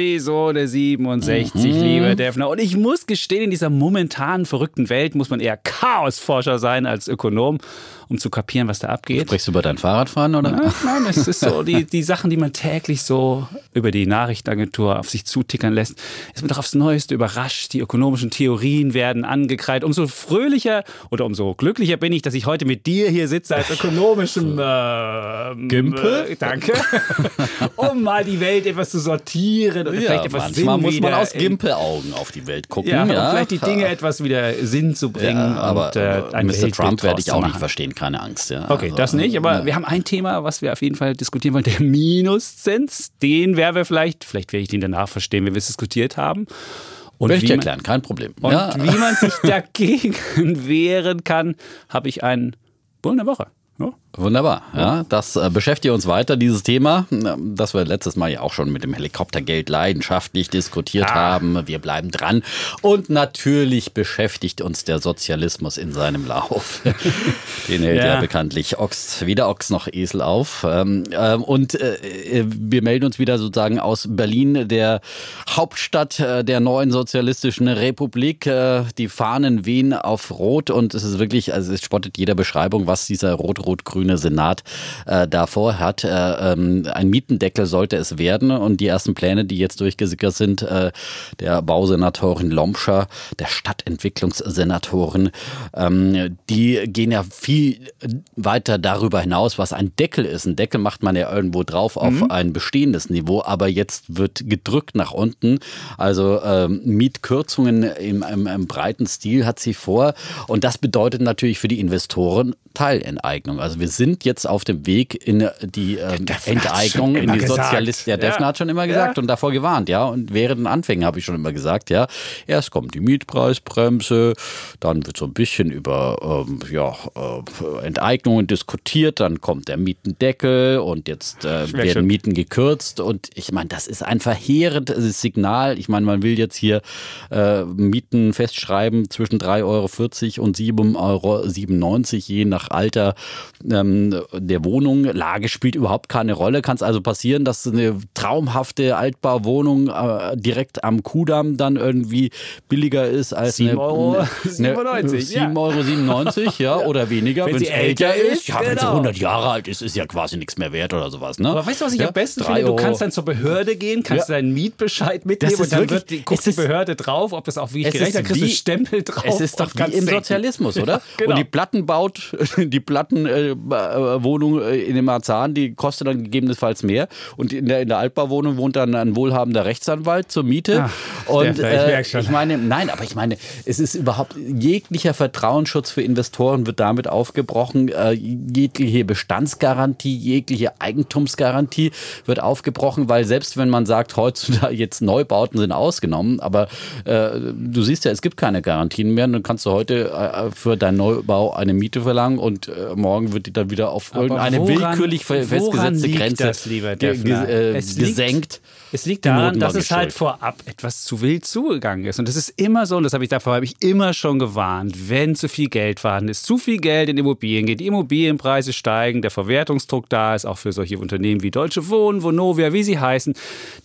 Episode 67, mhm. liebe Defner. Und ich muss gestehen, in dieser momentanen verrückten Welt muss man eher Chaosforscher sein als Ökonom um zu kapieren, was da abgeht. Sprichst du über dein Fahrradfahren oder? Nein, nein, es ist so die, die Sachen, die man täglich so über die Nachrichtenagentur auf sich zutickern lässt, ist man doch aufs Neueste überrascht. Die ökonomischen Theorien werden angekreidet. Umso fröhlicher oder umso glücklicher bin ich, dass ich heute mit dir hier sitze als ökonomischem äh, Gimpel. Äh, danke. um mal die Welt etwas zu sortieren vielleicht etwas manchmal Sinn muss man aus Gimpelaugen auf die Welt gucken. Ja, ja. Um vielleicht die Dinge etwas wieder Sinn zu bringen. Ja, aber, und, äh, Mr. Trump werde ich auch nicht verstehen keine Angst. Ja. Okay, also, das nicht, aber ja. wir haben ein Thema, was wir auf jeden Fall diskutieren wollen, der Minuszins. Den werden wir vielleicht, vielleicht werde ich den danach verstehen, wenn wir es diskutiert haben. Und Will ich dir erklären, kein Problem. Und ja. wie man sich dagegen wehren kann, habe ich einen Bullen der Woche. Ja. Wunderbar. Ja, das äh, beschäftigt uns weiter, dieses Thema, das wir letztes Mal ja auch schon mit dem Helikoptergeld leidenschaftlich diskutiert ah. haben. Wir bleiben dran. Und natürlich beschäftigt uns der Sozialismus in seinem Lauf. Den hält ja. ja, bekanntlich Ochs, weder Ochs noch Esel auf. Ähm, ähm, und äh, äh, wir melden uns wieder sozusagen aus Berlin, der Hauptstadt der neuen sozialistischen Republik. Die Fahnen wehen auf Rot und es ist wirklich, also es spottet jeder Beschreibung, was dieser rot-rot-grün grüne Senat äh, davor hat. Äh, ähm, ein Mietendeckel sollte es werden und die ersten Pläne, die jetzt durchgesickert sind, äh, der Bausenatorin Lomscher, der Stadtentwicklungssenatorin, ähm, die gehen ja viel weiter darüber hinaus, was ein Deckel ist. Ein Deckel macht man ja irgendwo drauf auf mhm. ein bestehendes Niveau, aber jetzt wird gedrückt nach unten. Also ähm, Mietkürzungen im, im, im breiten Stil hat sie vor und das bedeutet natürlich für die Investoren Teilenteignung. Also wir sind jetzt auf dem Weg in die ähm, Enteignung, in die Sozialisten. Der Defner ja. hat schon immer gesagt ja. und davor gewarnt, ja. Und während den Anfängen habe ich schon immer gesagt, ja. Erst kommt die Mietpreisbremse, dann wird so ein bisschen über ähm, ja, äh, Enteignungen diskutiert, dann kommt der Mietendeckel und jetzt äh, werden Mieten gekürzt. Und ich meine, das ist ein verheerendes Signal. Ich meine, man will jetzt hier äh, Mieten festschreiben zwischen 3,40 Euro und 7,97 Euro, je nach Alter ähm, der Wohnung. Lage spielt überhaupt keine Rolle. Kann es also passieren, dass eine traumhafte Altbauwohnung äh, direkt am Kudamm dann irgendwie billiger ist als 7 Euro eine, 97, 7,97 Euro 97, ja, oder weniger, wenn, sie älter ist. Ja, genau. wenn sie 100 Jahre alt ist, ist ja quasi nichts mehr wert oder sowas. Ne? Aber weißt du, was ich ja? am besten finde? Du kannst dann zur Behörde gehen, kannst ja. deinen Mietbescheid mitnehmen und dann wirklich, wird die, guckt die Behörde drauf, ob das auch wie ich gerechnet habe, kriegst du Stempel drauf. Es ist doch wie im Sozialismus, oder? Ja, genau. Und die Platten baut die Plattenwohnung äh, äh, in dem Marzahn, die kostet dann gegebenenfalls mehr. Und in der, in der Altbauwohnung wohnt dann ein wohlhabender Rechtsanwalt zur Miete. Ach, und äh, ich, ich meine, nein, aber ich meine, es ist überhaupt jeglicher Vertrauensschutz für Investoren wird damit aufgebrochen. Äh, jegliche Bestandsgarantie, jegliche Eigentumsgarantie wird aufgebrochen, weil selbst wenn man sagt, heutzutage jetzt Neubauten sind ausgenommen, aber äh, du siehst ja, es gibt keine Garantien mehr. Dann kannst du heute äh, für deinen Neubau eine Miete verlangen und äh, morgen wird die dann wieder auf Aber irgendeine woran, willkürlich festgesetzte Grenze das, lieber äh, gesenkt. Es liegt daran, dass es halt vorab etwas zu wild zugegangen ist. Und das ist immer so, und das habe ich davor habe ich immer schon gewarnt, wenn zu viel Geld vorhanden ist, zu viel Geld in Immobilien geht, die Immobilienpreise steigen, der Verwertungsdruck da ist, auch für solche Unternehmen wie Deutsche Wohnen, Vonovia, wie sie heißen,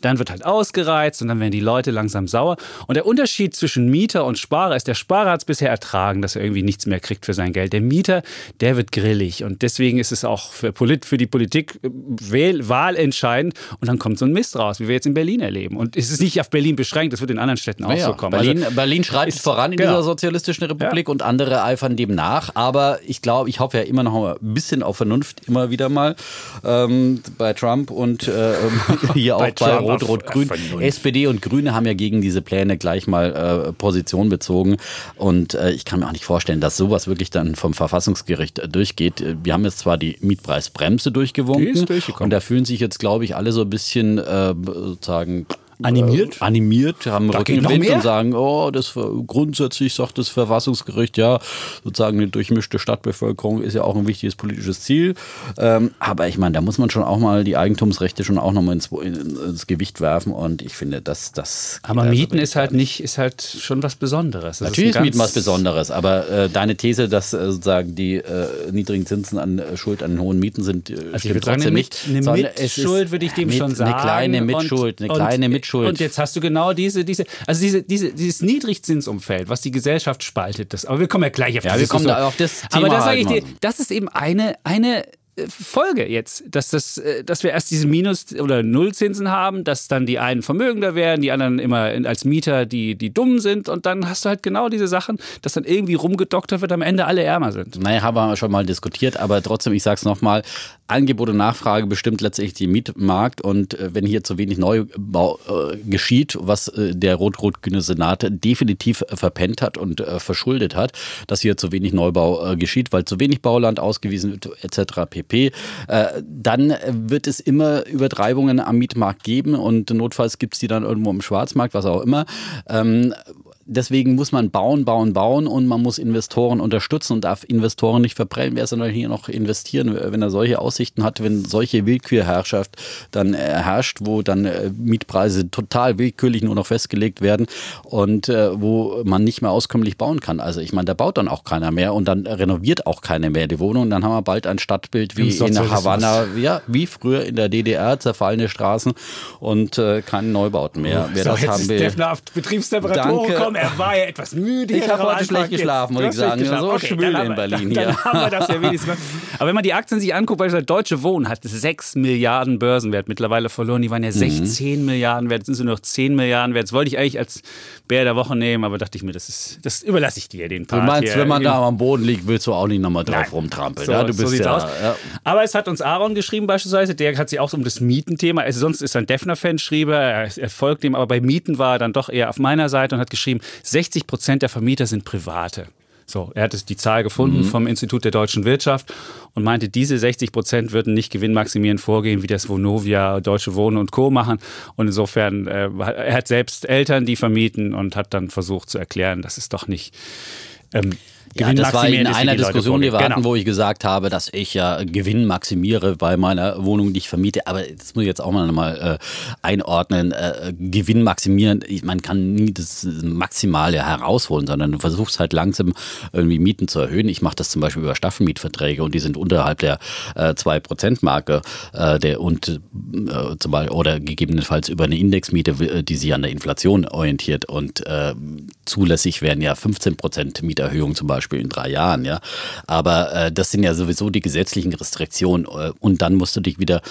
dann wird halt ausgereizt und dann werden die Leute langsam sauer. Und der Unterschied zwischen Mieter und Sparer ist, der Sparer hat es bisher ertragen, dass er irgendwie nichts mehr kriegt für sein Geld. Der Mieter, der wird grillig. Und deswegen ist es auch für, Polit, für die Politik äh, wahlentscheidend. Und dann kommt so ein Mist raus, wie wir jetzt in Berlin erleben. Und es ist nicht auf Berlin beschränkt, das wird in anderen Städten auch ja, so kommen. Berlin, also, Berlin schreitet voran in genau. dieser sozialistischen Republik ja. und andere eifern dem nach. Aber ich glaube, ich hoffe ja immer noch ein bisschen auf Vernunft, immer wieder mal ähm, bei Trump und äh, hier auch bei, bei Rot-Rot-Grün. SPD und Grüne haben ja gegen diese Pläne gleich mal äh, Position bezogen. Und äh, ich kann mir auch nicht vorstellen, dass sowas wirklich dann vom Verfassungsgericht äh, durchgeht. Wir haben jetzt zwar die Mietpreisbremse durchgewunken und da fühlen sich jetzt, glaube ich, alle so ein bisschen äh, sozusagen animiert, äh, animiert haben da Rücken im Wind und sagen, oh, das grundsätzlich sagt das Verfassungsgericht, ja, sozusagen eine durchmischte Stadtbevölkerung ist ja auch ein wichtiges politisches Ziel. Ähm, aber ich meine, da muss man schon auch mal die Eigentumsrechte schon auch nochmal ins, ins Gewicht werfen und ich finde, dass das. Aber also Mieten ist halt nicht, ist halt schon was Besonderes. Das Natürlich ist, Mieten was Besonderes, aber äh, deine These, dass äh, sozusagen die äh, niedrigen Zinsen an äh, Schuld an hohen Mieten sind, äh, also stimmt trotzdem nicht. Eine Mitschuld würde ich dem schon sagen. Eine kleine Mitschuld, eine kleine Mitschuld. Und jetzt hast du genau diese, diese, also diese, diese, dieses Niedrigzinsumfeld, was die Gesellschaft spaltet. Das, aber wir kommen ja gleich auf das. Ja, wir kommen da auf das Thema. Aber da sage ich dir, das ist eben eine, eine Folge jetzt, dass, das, äh, dass wir erst diese Minus- oder Nullzinsen haben, dass dann die einen vermögender werden, die anderen immer als Mieter die, die dumm sind und dann hast du halt genau diese Sachen, dass dann irgendwie rumgedoktert wird, am Ende alle ärmer sind. Naja, haben wir schon mal diskutiert, aber trotzdem, ich sage es nochmal, Angebot und Nachfrage bestimmt letztlich den Mietmarkt und äh, wenn hier zu wenig Neubau äh, geschieht, was äh, der rot-rot-grüne Senat definitiv verpennt hat und äh, verschuldet hat, dass hier zu wenig Neubau äh, geschieht, weil zu wenig Bauland ausgewiesen wird etc. pp., äh, dann wird es immer Übertreibungen am Mietmarkt geben und notfalls gibt es die dann irgendwo im Schwarzmarkt, was auch immer. Ähm, deswegen muss man bauen, bauen, bauen und man muss Investoren unterstützen und darf Investoren nicht verprellen. Wer soll denn hier noch investieren, wenn er solche Aussichten hat, wenn solche Willkürherrschaft dann herrscht, wo dann äh, Mietpreise total willkürlich nur noch festgelegt werden und äh, wo man nicht mehr auskömmlich bauen kann. Also ich meine, da baut dann auch keiner mehr und dann renoviert auch keiner mehr die Wohnung. Dann haben wir bald ein Stadtbild wie in Havanna, ja, wie früher in der DDR, zerfallene Straßen und äh, keine Neubauten mehr. Wer so, das haben will. Betriebstemperatur Danke komm, er war ja etwas müde. Ich habe heute schlecht geschlafen, muss ich sagen. So okay, schwül in Berlin dann, hier. Dann haben wir das ja wenigstens. Aber wenn man die Aktien sich anguckt, beispielsweise Deutsche Wohnen hat 6 Milliarden Börsenwert mittlerweile verloren. Die waren ja 16 mhm. Milliarden wert, sind sie nur noch 10 Milliarden wert. Das wollte ich eigentlich als Bär der Woche nehmen, aber dachte ich mir, das, ist, das überlasse ich dir, den Part. Du meinst, hier. wenn man da am Boden liegt, willst du auch nicht nochmal drauf Nein. rumtrampeln. So, ja, du bist so ja, ja, Aber es hat uns Aaron geschrieben beispielsweise, der hat sich auch so um das Mietenthema, also sonst ist er ein Defner-Fan, schrieb er, er folgt dem, aber bei Mieten war er dann doch eher auf meiner Seite und hat geschrieben, 60 Prozent der Vermieter sind Private. So, er hat die Zahl gefunden mhm. vom Institut der deutschen Wirtschaft und meinte, diese 60 Prozent würden nicht gewinnmaximierend vorgehen, wie das Vonovia, Deutsche Wohnen und Co. machen. Und insofern, äh, er hat selbst Eltern, die vermieten und hat dann versucht zu erklären, dass es doch nicht ähm, ja, das war in einer Diskussion, die wir hatten, genau. wo ich gesagt habe, dass ich ja Gewinn maximiere bei meiner Wohnung, die ich vermiete. Aber das muss ich jetzt auch mal nochmal äh, einordnen. Äh, Gewinn maximieren, man kann nie das Maximale herausholen, sondern du versuchst halt langsam irgendwie Mieten zu erhöhen. Ich mache das zum Beispiel über Staffelmietverträge und die sind unterhalb der äh, 2%-Marke äh, der, und äh, zum Beispiel, oder gegebenenfalls über eine Indexmiete, äh, die sich an der Inflation orientiert. Und äh, zulässig werden ja 15% Mieterhöhungen zum Beispiel Beispiel in drei Jahren, ja. Aber äh, das sind ja sowieso die gesetzlichen Restriktionen äh, und dann musst du dich wieder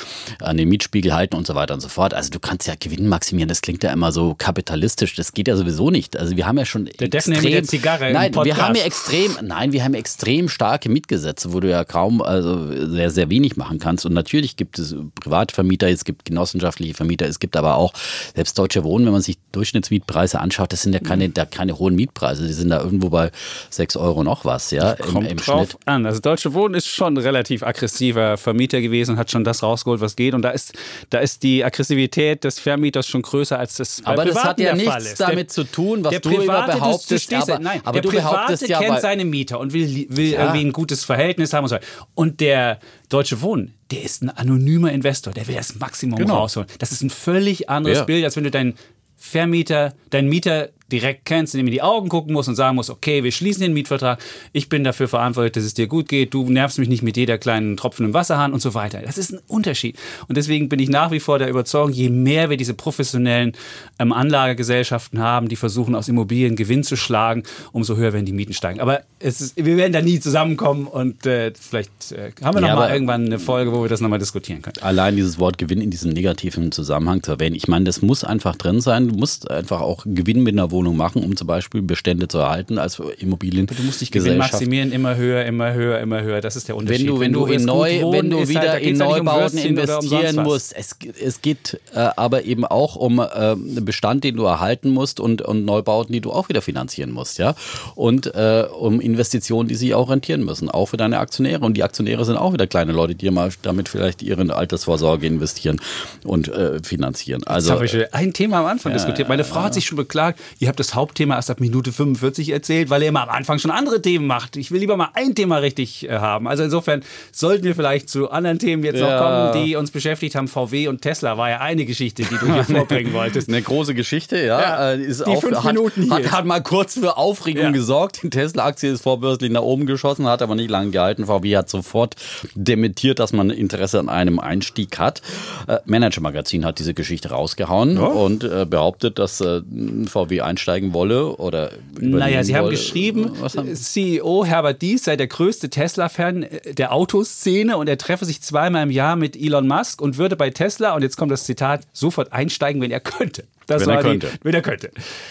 an den Mietspiegel halten und so weiter und so fort. Also du kannst ja Gewinn maximieren, das klingt ja immer so kapitalistisch, das geht ja sowieso nicht. Also wir haben ja schon der extrem, mit der Zigarre nein, wir haben ja extrem, nein, wir haben extrem starke Mietgesetze, wo du ja kaum, also sehr, sehr wenig machen kannst. Und natürlich gibt es Privatvermieter, es gibt genossenschaftliche Vermieter, es gibt aber auch selbst Deutsche Wohnen, wenn man sich Durchschnittsmietpreise anschaut, das sind ja keine, da keine hohen Mietpreise, die sind da irgendwo bei 6 Euro noch was, ja, im, im drauf Schnitt. an. Also Deutsche Wohnen ist schon ein relativ aggressiver Vermieter gewesen und hat schon das rausgeholt, was geht. Und da ist, da ist die Aggressivität des Vermieters schon größer als das bei Aber das hat ja nichts damit zu tun, was du Private, immer behauptest. Du, aber, nein, aber der du Private ja, kennt seine Mieter und will, will ja. irgendwie ein gutes Verhältnis haben und so. Und der Deutsche Wohnen, der ist ein anonymer Investor, der will das Maximum genau. rausholen. Das ist ein völlig anderes ja. Bild, als wenn du deinen Vermieter, deinen Mieter direkt kennst, indem du in die Augen gucken musst und sagen musst, okay, wir schließen den Mietvertrag, ich bin dafür verantwortlich, dass es dir gut geht, du nervst mich nicht mit jeder kleinen Tropfen im Wasserhahn und so weiter. Das ist ein Unterschied. Und deswegen bin ich nach wie vor der Überzeugung, je mehr wir diese professionellen ähm, Anlagegesellschaften haben, die versuchen, aus Immobilien Gewinn zu schlagen, umso höher werden die Mieten steigen. Aber ist, wir werden da nie zusammenkommen und äh, vielleicht äh, haben wir ja, noch mal irgendwann eine Folge, wo wir das nochmal diskutieren können. Allein dieses Wort Gewinn in diesem negativen Zusammenhang zu erwähnen, ich meine, das muss einfach drin sein. Du musst einfach auch Gewinn mit einer Wohnung machen, um zum Beispiel Bestände zu erhalten als Immobilien. Du musst dich Gewinn maximieren, immer höher, immer höher, immer höher. Das ist der Unterschied. Wenn du, wenn, wenn du, in neu, wohnen, wenn du halt, wieder halt, in Neubauten um investieren musst, es, es geht äh, aber eben auch um äh, Bestand, den du erhalten musst und, und Neubauten, die du auch wieder finanzieren musst, ja. Und äh, um Investitionen, die sich auch rentieren müssen, auch für deine Aktionäre. Und die Aktionäre sind auch wieder kleine Leute, die mal damit vielleicht ihre Altersvorsorge investieren und äh, finanzieren. Also, Jetzt habe ich ein Thema am Anfang diskutiert. Meine Frau hat sich schon beklagt, ihr habt das Hauptthema erst ab Minute 45 erzählt, weil ihr immer am Anfang schon andere Themen macht. Ich will lieber mal ein Thema richtig äh, haben. Also insofern sollten wir vielleicht zu anderen Themen jetzt ja. noch kommen, die uns beschäftigt haben. VW und Tesla war ja eine Geschichte, die du hier vorbringen wolltest. Eine große Geschichte, ja. ja äh, ist die auch, fünf hat, Minuten hier. Hat, hat, mal kurz für Aufregung ja. gesorgt. Die Tesla-Aktie ist vorbörslich nach oben geschossen, hat aber nicht lange gehalten. VW hat sofort dementiert, dass man Interesse an einem Einstieg hat. Äh, Manager Magazin hat diese Geschichte rausgehauen und äh, behauptet, dass äh, VW einsteigen wolle oder Naja, sie wolle. haben geschrieben, haben? CEO Herbert Dies sei der größte Tesla-Fan äh, der Autoszene und er treffe sich zweimal im Jahr mit Elon Musk und würde bei Tesla, und jetzt kommt das Zitat, sofort einsteigen, wenn er könnte. Das wenn er könnte. Die, wenn er könnte.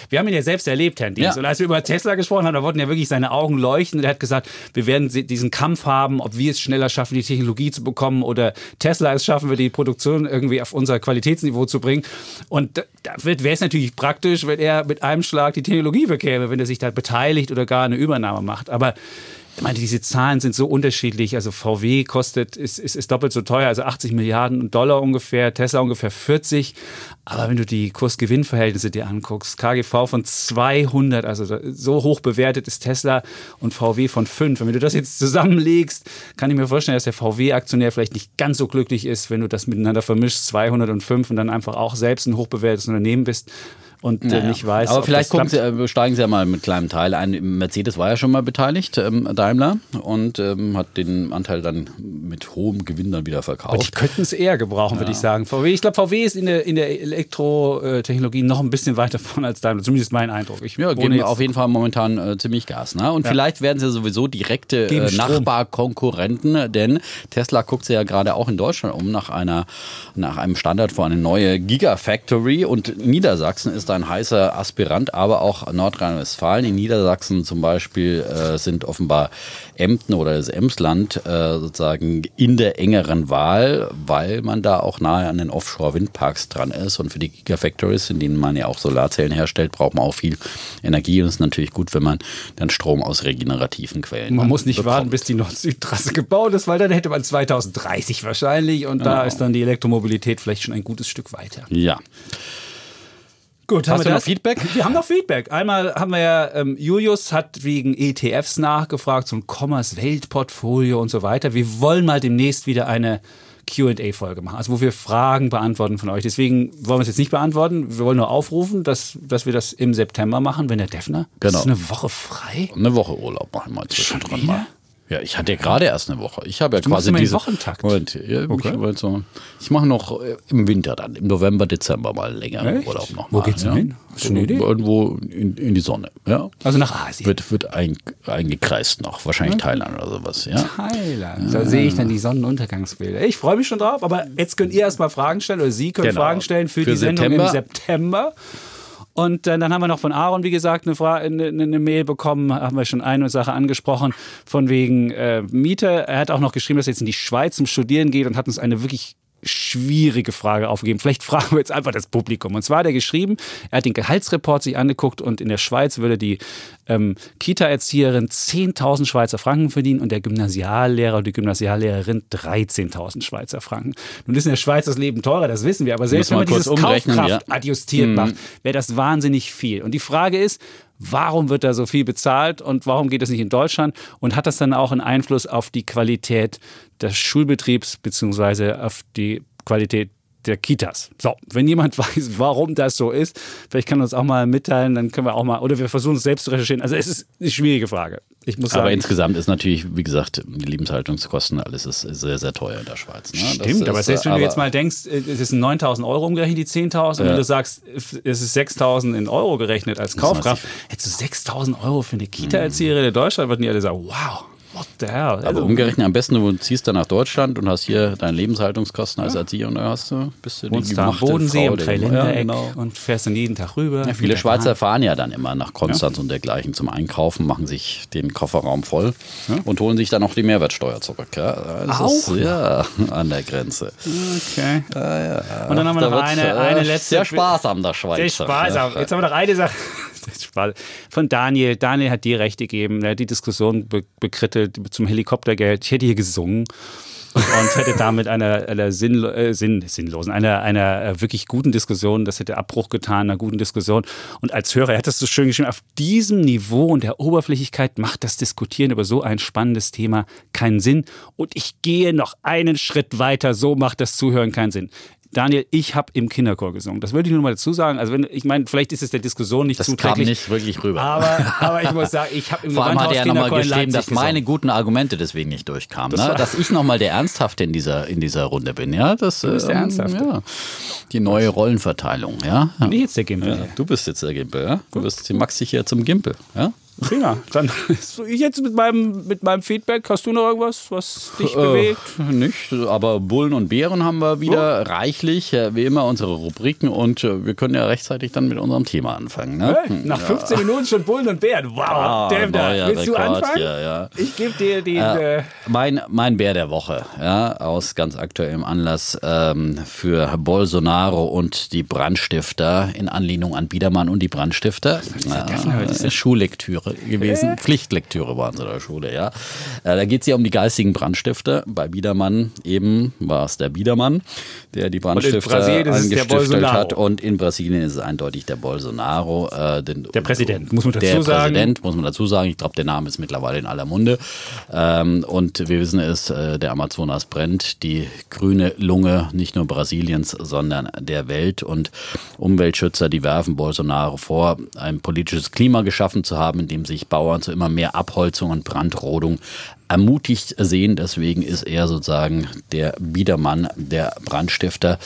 Wir haben ihn ja selbst erlebt, Herrn Dies. Ja. Und als wir über Tesla gesprochen haben, da wurden ja wirklich seine Augen leuchten. Und er hat gesagt, wir werden diesen Kampf haben, ob wir es schneller schaffen, die Technologie zu bekommen oder Tesla es schaffen, wir die Produktion irgendwie auf unser Qualitätsniveau zu bringen. Und da wäre es natürlich praktisch, wenn er mit einem Schlag die Technologie bekäme, wenn er sich da beteiligt oder gar eine Übernahme macht. Aber ich meine, diese Zahlen sind so unterschiedlich. Also VW kostet, ist, ist, ist doppelt so teuer, also 80 Milliarden Dollar ungefähr, Tesla ungefähr 40. Aber wenn du die Kurs-Gewinn-Verhältnisse dir anguckst, KGV von 200, also so hoch bewertet ist Tesla und VW von 5. Wenn du das jetzt zusammenlegst, kann ich mir vorstellen, dass der VW-Aktionär vielleicht nicht ganz so glücklich ist, wenn du das miteinander vermischst, 205 und dann einfach auch selbst ein hochbewertetes Unternehmen bist und naja. nicht weiß. Aber vielleicht Sie, äh, steigen Sie ja mal mit kleinem Teil ein. Mercedes war ja schon mal beteiligt, ähm, Daimler, und ähm, hat den Anteil dann mit hohem Gewinn dann wieder verkauft. Aber die könnten es eher gebrauchen, ja. würde ich sagen. VW, ich glaube, VW ist in der, in der Elektrotechnologie noch ein bisschen weiter vorne als Daimler, zumindest mein Eindruck. Ich ja, geben auf jeden Fall momentan äh, ziemlich Gas. Ne? Und ja. vielleicht werden sie sowieso direkte äh, Nachbarkonkurrenten, denn Tesla guckt sich ja gerade auch in Deutschland um nach, einer, nach einem Standard für eine neue Gigafactory und Niedersachsen ist da ein heißer Aspirant, aber auch Nordrhein-Westfalen. In Niedersachsen zum Beispiel äh, sind offenbar Emden oder das Emsland äh, sozusagen in der engeren Wahl, weil man da auch nahe an den Offshore-Windparks dran ist. Und für die Gigafactories, in denen man ja auch Solarzellen herstellt, braucht man auch viel Energie. Und es ist natürlich gut, wenn man dann Strom aus regenerativen Quellen Man muss nicht bekommt. warten, bis die Nord-Süd-Trasse gebaut ist, weil dann hätte man 2030 wahrscheinlich. Und genau. da ist dann die Elektromobilität vielleicht schon ein gutes Stück weiter. Ja. Gut, haben Hast wir noch Feedback? Wir haben noch Feedback. Einmal haben wir ja, ähm, Julius hat wegen ETFs nachgefragt, ein Commerce Weltportfolio und so weiter. Wir wollen mal demnächst wieder eine QA-Folge machen, also wo wir Fragen beantworten von euch. Deswegen wollen wir es jetzt nicht beantworten. Wir wollen nur aufrufen, dass, dass wir das im September machen, wenn der Defner. Genau. Ist eine Woche frei? Eine Woche Urlaub machen wir zwischendrin mal. Ja, ich hatte ja gerade erst eine Woche. Ich habe ja du quasi diese Wochentakt. Moment, ja, okay. ich, so, ich mache noch äh, im Winter dann, im November, Dezember mal länger Echt? Urlaub noch Wo geht's ja? hin? Hast du eine Idee? Irgendwo in, in, die Sonne. Ja. Also nach Asien. Wird, wird ein, eingekreist noch, wahrscheinlich okay. Thailand oder sowas. Ja? Thailand. Da sehe ich dann die Sonnenuntergangsbilder. Ich freue mich schon drauf, aber jetzt könnt ihr erstmal Fragen stellen oder Sie können genau. Fragen stellen für, für die Sendung September. im September. Und äh, dann haben wir noch von Aaron, wie gesagt, eine, Frage, eine, eine, Mail bekommen, haben wir schon eine Sache angesprochen, von wegen äh, Miete. Er hat auch noch geschrieben, dass er jetzt in die Schweiz zum Studieren geht und hat uns eine wirklich schwierige Frage aufgegeben. Vielleicht fragen wir jetzt einfach das Publikum. Und zwar hat er geschrieben, er hat den Gehaltsreport sich angeguckt und in der Schweiz würde die ähm, Kita-Erzieherin 10.000 Schweizer Franken verdienen und der Gymnasiallehrer und die Gymnasiallehrerin 13.000 Schweizer Franken. Nun ist in der Schweiz das Leben teurer, das wissen wir, aber selbst wenn man dieses Kaufkraft ja. adjustiert mhm. macht, wäre das wahnsinnig viel. Und die Frage ist, warum wird da so viel bezahlt und warum geht das nicht in Deutschland und hat das dann auch einen Einfluss auf die Qualität des Schulbetriebs beziehungsweise auf die Qualität der Kitas. So, wenn jemand weiß, warum das so ist, vielleicht kann uns auch mal mitteilen, dann können wir auch mal, oder wir versuchen es selbst zu recherchieren. Also es ist eine schwierige Frage. Ich muss aber insgesamt ist natürlich, wie gesagt, die Lebenshaltungskosten, alles ist sehr, sehr teuer in der Schweiz. Ne? Stimmt, ist, aber selbst wenn du jetzt mal denkst, es sind 9000 Euro umgerechnet, die 10.000, ja. wenn du sagst, es ist 6000 in Euro gerechnet als Kaufkraft, hättest du 6000 Euro für eine Kita-Erzieherin in Deutschland, würden die alle sagen, wow. What the hell? Aber also, umgerechnet am besten, du ziehst dann nach Deutschland und hast hier deine Lebenshaltungskosten als Erzieher und da hast du, bist du die Wohnst da am Bodensee, am Dreiländereck ja, genau. und fährst dann jeden Tag rüber. Ja, viele Schweizer fahren ja dann immer nach Konstanz und dergleichen zum Einkaufen, machen sich den Kofferraum voll und holen sich dann auch die Mehrwertsteuer zurück. Das auch? Ist, ja, an der Grenze. Okay. Und dann haben wir noch eine, äh, eine letzte. Sehr sparsam, der Schweizer. Sehr sparsam. Jetzt haben wir noch eine Sache von Daniel. Daniel hat die Rechte gegeben. Er hat die Diskussion be bekrittelt zum Helikoptergeld. Ich hätte hier gesungen und hätte damit einer, einer Sinn, äh, Sinn, sinnlosen, einer, einer äh, wirklich guten Diskussion, das hätte Abbruch getan, einer guten Diskussion. Und als Hörer, er hat das so schön geschrieben, auf diesem Niveau und der Oberflächlichkeit macht das Diskutieren über so ein spannendes Thema keinen Sinn. Und ich gehe noch einen Schritt weiter, so macht das Zuhören keinen Sinn. Daniel, ich habe im Kinderchor gesungen. Das würde ich nur mal dazu sagen. Also wenn, ich meine, vielleicht ist es der Diskussion nicht das zuträglich. Das kam nicht wirklich rüber. Aber, aber ich muss sagen, ich habe im Vor allem hat er ja nochmal geschrieben, dass meine guten Argumente deswegen nicht durchkamen. Das ne? Dass ich nochmal der Ernsthafte in dieser, in dieser Runde bin. Ja, das, du bist der ähm, Ernsthafte. Ja. Die neue Rollenverteilung. Ja? Bin ich jetzt der Gimpel? Ja, du bist jetzt der Gimpel. Ja? Du bist die Maxi hier zum Gimpel. Ja? Prima. Dann ich jetzt mit meinem, mit meinem Feedback. Hast du noch irgendwas, was dich äh, bewegt? Nicht, aber Bullen und Bären haben wir wieder oh. reichlich. Wie immer unsere Rubriken und äh, wir können ja rechtzeitig dann mit unserem Thema anfangen. Ne? Hey, nach 15 ja. Minuten schon Bullen und Bären. Wow, ah, Damn, da. Willst Rekord, du anfangen? Ja, ja. Ich gebe dir den. Äh, mein, mein Bär der Woche, ja, aus ganz aktuellem Anlass ähm, für Bolsonaro und die Brandstifter in Anlehnung an Biedermann und die Brandstifter. Äh, Schullektüre gewesen. Äh? Pflichtlektüre waren sie in der Schule, ja. Äh, da geht es ja um die geistigen Brandstifter. Bei Biedermann eben war es der Biedermann, der die Brandstifter angestiftet hat. Und in Brasilien ist es eindeutig der Bolsonaro. Äh, den, der Präsident, muss man dazu der sagen. Der Präsident, muss man dazu sagen. Ich glaube, der Name ist mittlerweile in aller Munde. Ähm, und wir wissen es, äh, der Amazonas brennt. Die grüne Lunge nicht nur Brasiliens, sondern der Welt. Und Umweltschützer, die werfen Bolsonaro vor, ein politisches Klima geschaffen zu haben, in dem sich Bauern zu immer mehr Abholzung und Brandrodung ermutigt sehen. Deswegen ist er sozusagen der Biedermann der Brandstifter.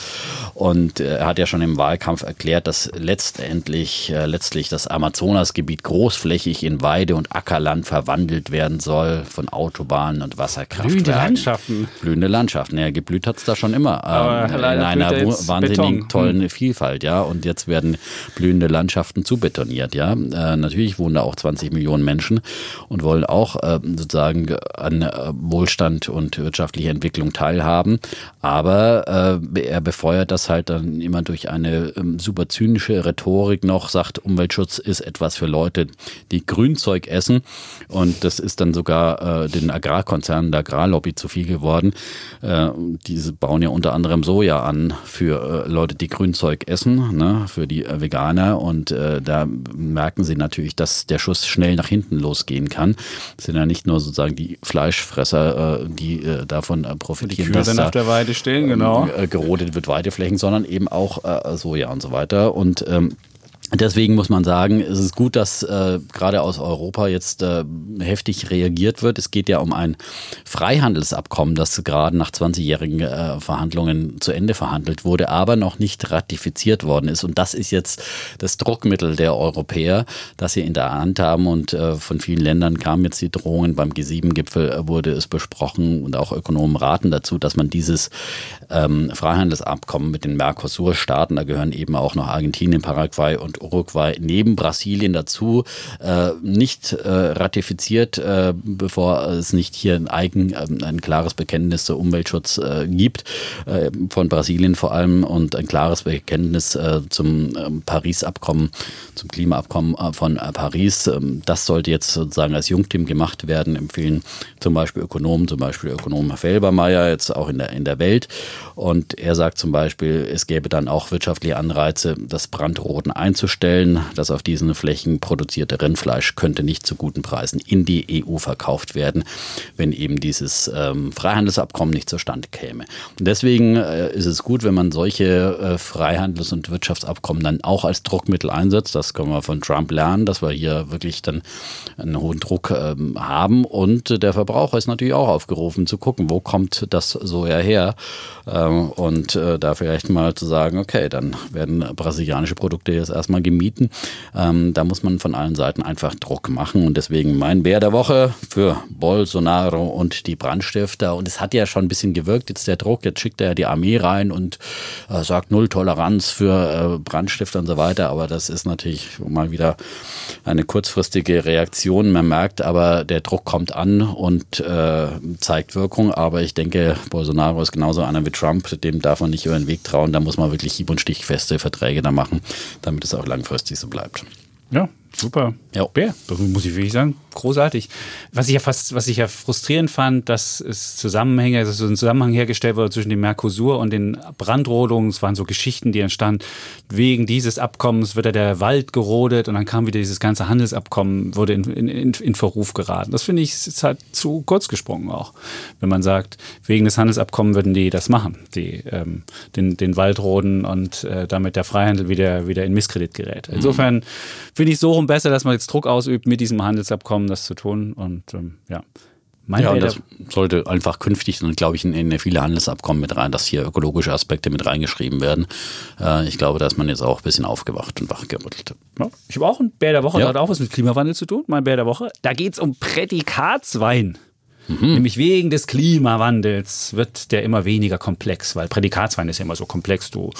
Und äh, er hat ja schon im Wahlkampf erklärt, dass letztendlich, äh, letztlich das Amazonasgebiet großflächig in Weide- und Ackerland verwandelt werden soll von Autobahnen und Wasserkraftwerken. Blühende Landschaften. Blühende Landschaften. Ja, geblüht hat es da schon immer. Ähm, in einer wahnsinnig Beton. tollen hm. Vielfalt, ja. Und jetzt werden blühende Landschaften zubetoniert, ja. Äh, natürlich wohnen da auch 20 Millionen Menschen und wollen auch äh, sozusagen an äh, Wohlstand und wirtschaftlicher Entwicklung teilhaben. Aber äh, er befeuert das halt dann immer durch eine ähm, super zynische Rhetorik noch, sagt, Umweltschutz ist etwas für Leute, die Grünzeug essen. Und das ist dann sogar äh, den Agrarkonzernen, der Agrarlobby zu viel geworden. Äh, diese bauen ja unter anderem Soja an für äh, Leute, die Grünzeug essen, ne, für die äh, Veganer. Und äh, da merken sie natürlich, dass der Schuss schnell nach hinten losgehen kann. Das sind ja nicht nur sozusagen die Fleischfresser, äh, die äh, davon äh, profitieren. Die Kühe dann auf der Weide stehen, genau. Gerodet wird Weideflächen, sondern eben auch Soja und so weiter. Und ähm, Deswegen muss man sagen, es ist gut, dass äh, gerade aus Europa jetzt äh, heftig reagiert wird. Es geht ja um ein Freihandelsabkommen, das gerade nach 20-jährigen äh, Verhandlungen zu Ende verhandelt wurde, aber noch nicht ratifiziert worden ist. Und das ist jetzt das Druckmittel der Europäer, das sie in der Hand haben. Und äh, von vielen Ländern kamen jetzt die Drohungen. Beim G7-Gipfel äh, wurde es besprochen und auch Ökonomen raten dazu, dass man dieses ähm, Freihandelsabkommen mit den Mercosur-Staaten, da gehören eben auch noch Argentinien, Paraguay und Uruguay neben Brasilien dazu äh, nicht äh, ratifiziert, äh, bevor es nicht hier ein eigen ähm, ein klares Bekenntnis zur Umweltschutz äh, gibt äh, von Brasilien vor allem und ein klares Bekenntnis äh, zum ähm, Paris-Abkommen, zum Klimaabkommen von Paris. Ähm, das sollte jetzt sozusagen als Jungteam gemacht werden, empfehlen zum Beispiel Ökonomen, zum Beispiel Ökonom Felbermeier jetzt auch in der in der Welt und er sagt zum Beispiel, es gäbe dann auch wirtschaftliche Anreize, das Brandroten einzustellen festzustellen, dass auf diesen Flächen produzierte Rindfleisch könnte nicht zu guten Preisen in die EU verkauft werden, wenn eben dieses ähm, Freihandelsabkommen nicht zustande käme. Und deswegen äh, ist es gut, wenn man solche äh, Freihandels- und Wirtschaftsabkommen dann auch als Druckmittel einsetzt. Das können wir von Trump lernen, dass wir hier wirklich dann einen hohen Druck ähm, haben. Und der Verbraucher ist natürlich auch aufgerufen zu gucken, wo kommt das Soja her? Ähm, und äh, da vielleicht mal zu sagen, okay, dann werden brasilianische Produkte jetzt erstmal mal gemieden. Ähm, da muss man von allen Seiten einfach Druck machen und deswegen mein Bär der Woche für Bolsonaro und die Brandstifter. Und es hat ja schon ein bisschen gewirkt, jetzt der Druck, jetzt schickt er die Armee rein und äh, sagt Null Toleranz für äh, Brandstifter und so weiter. Aber das ist natürlich mal wieder eine kurzfristige Reaktion. Man merkt aber, der Druck kommt an und äh, zeigt Wirkung. Aber ich denke, Bolsonaro ist genauso einer wie Trump, dem darf man nicht über den Weg trauen. Da muss man wirklich hieb- und stichfeste Verträge da machen, damit es auch langfristig so bleibt. Ja, super. Ja. Bär, muss ich wirklich sagen großartig. Was ich ja fast, was ich ja frustrierend fand, dass es Zusammenhänge, also so ein Zusammenhang hergestellt wurde zwischen dem Mercosur und den Brandrodungen. Es waren so Geschichten, die entstanden. Wegen dieses Abkommens wird ja der Wald gerodet und dann kam wieder dieses ganze Handelsabkommen, wurde in, in, in, in Verruf geraten. Das finde ich ist halt zu kurz gesprungen auch. Wenn man sagt, wegen des Handelsabkommens würden die das machen, die ähm, den, den Wald roden und äh, damit der Freihandel wieder, wieder in Misskredit gerät. Insofern finde ich so rum besser, dass man jetzt Druck ausübt mit diesem Handelsabkommen das zu tun. Und ähm, ja. Mein ja, und das sollte einfach künftig dann, glaube ich, in, in, viele Handelsabkommen mit rein, dass hier ökologische Aspekte mit reingeschrieben werden. Äh, ich glaube, da ist man jetzt auch ein bisschen aufgewacht und wachgerüttelt. Ja, ich habe auch ein Bär der Woche, ja. das hat auch was mit Klimawandel zu tun, mein Bär der Woche. Da geht es um Prädikatswein. Mhm. Nämlich wegen des Klimawandels wird der immer weniger komplex, weil Prädikatswein ist ja immer so komplex. Du,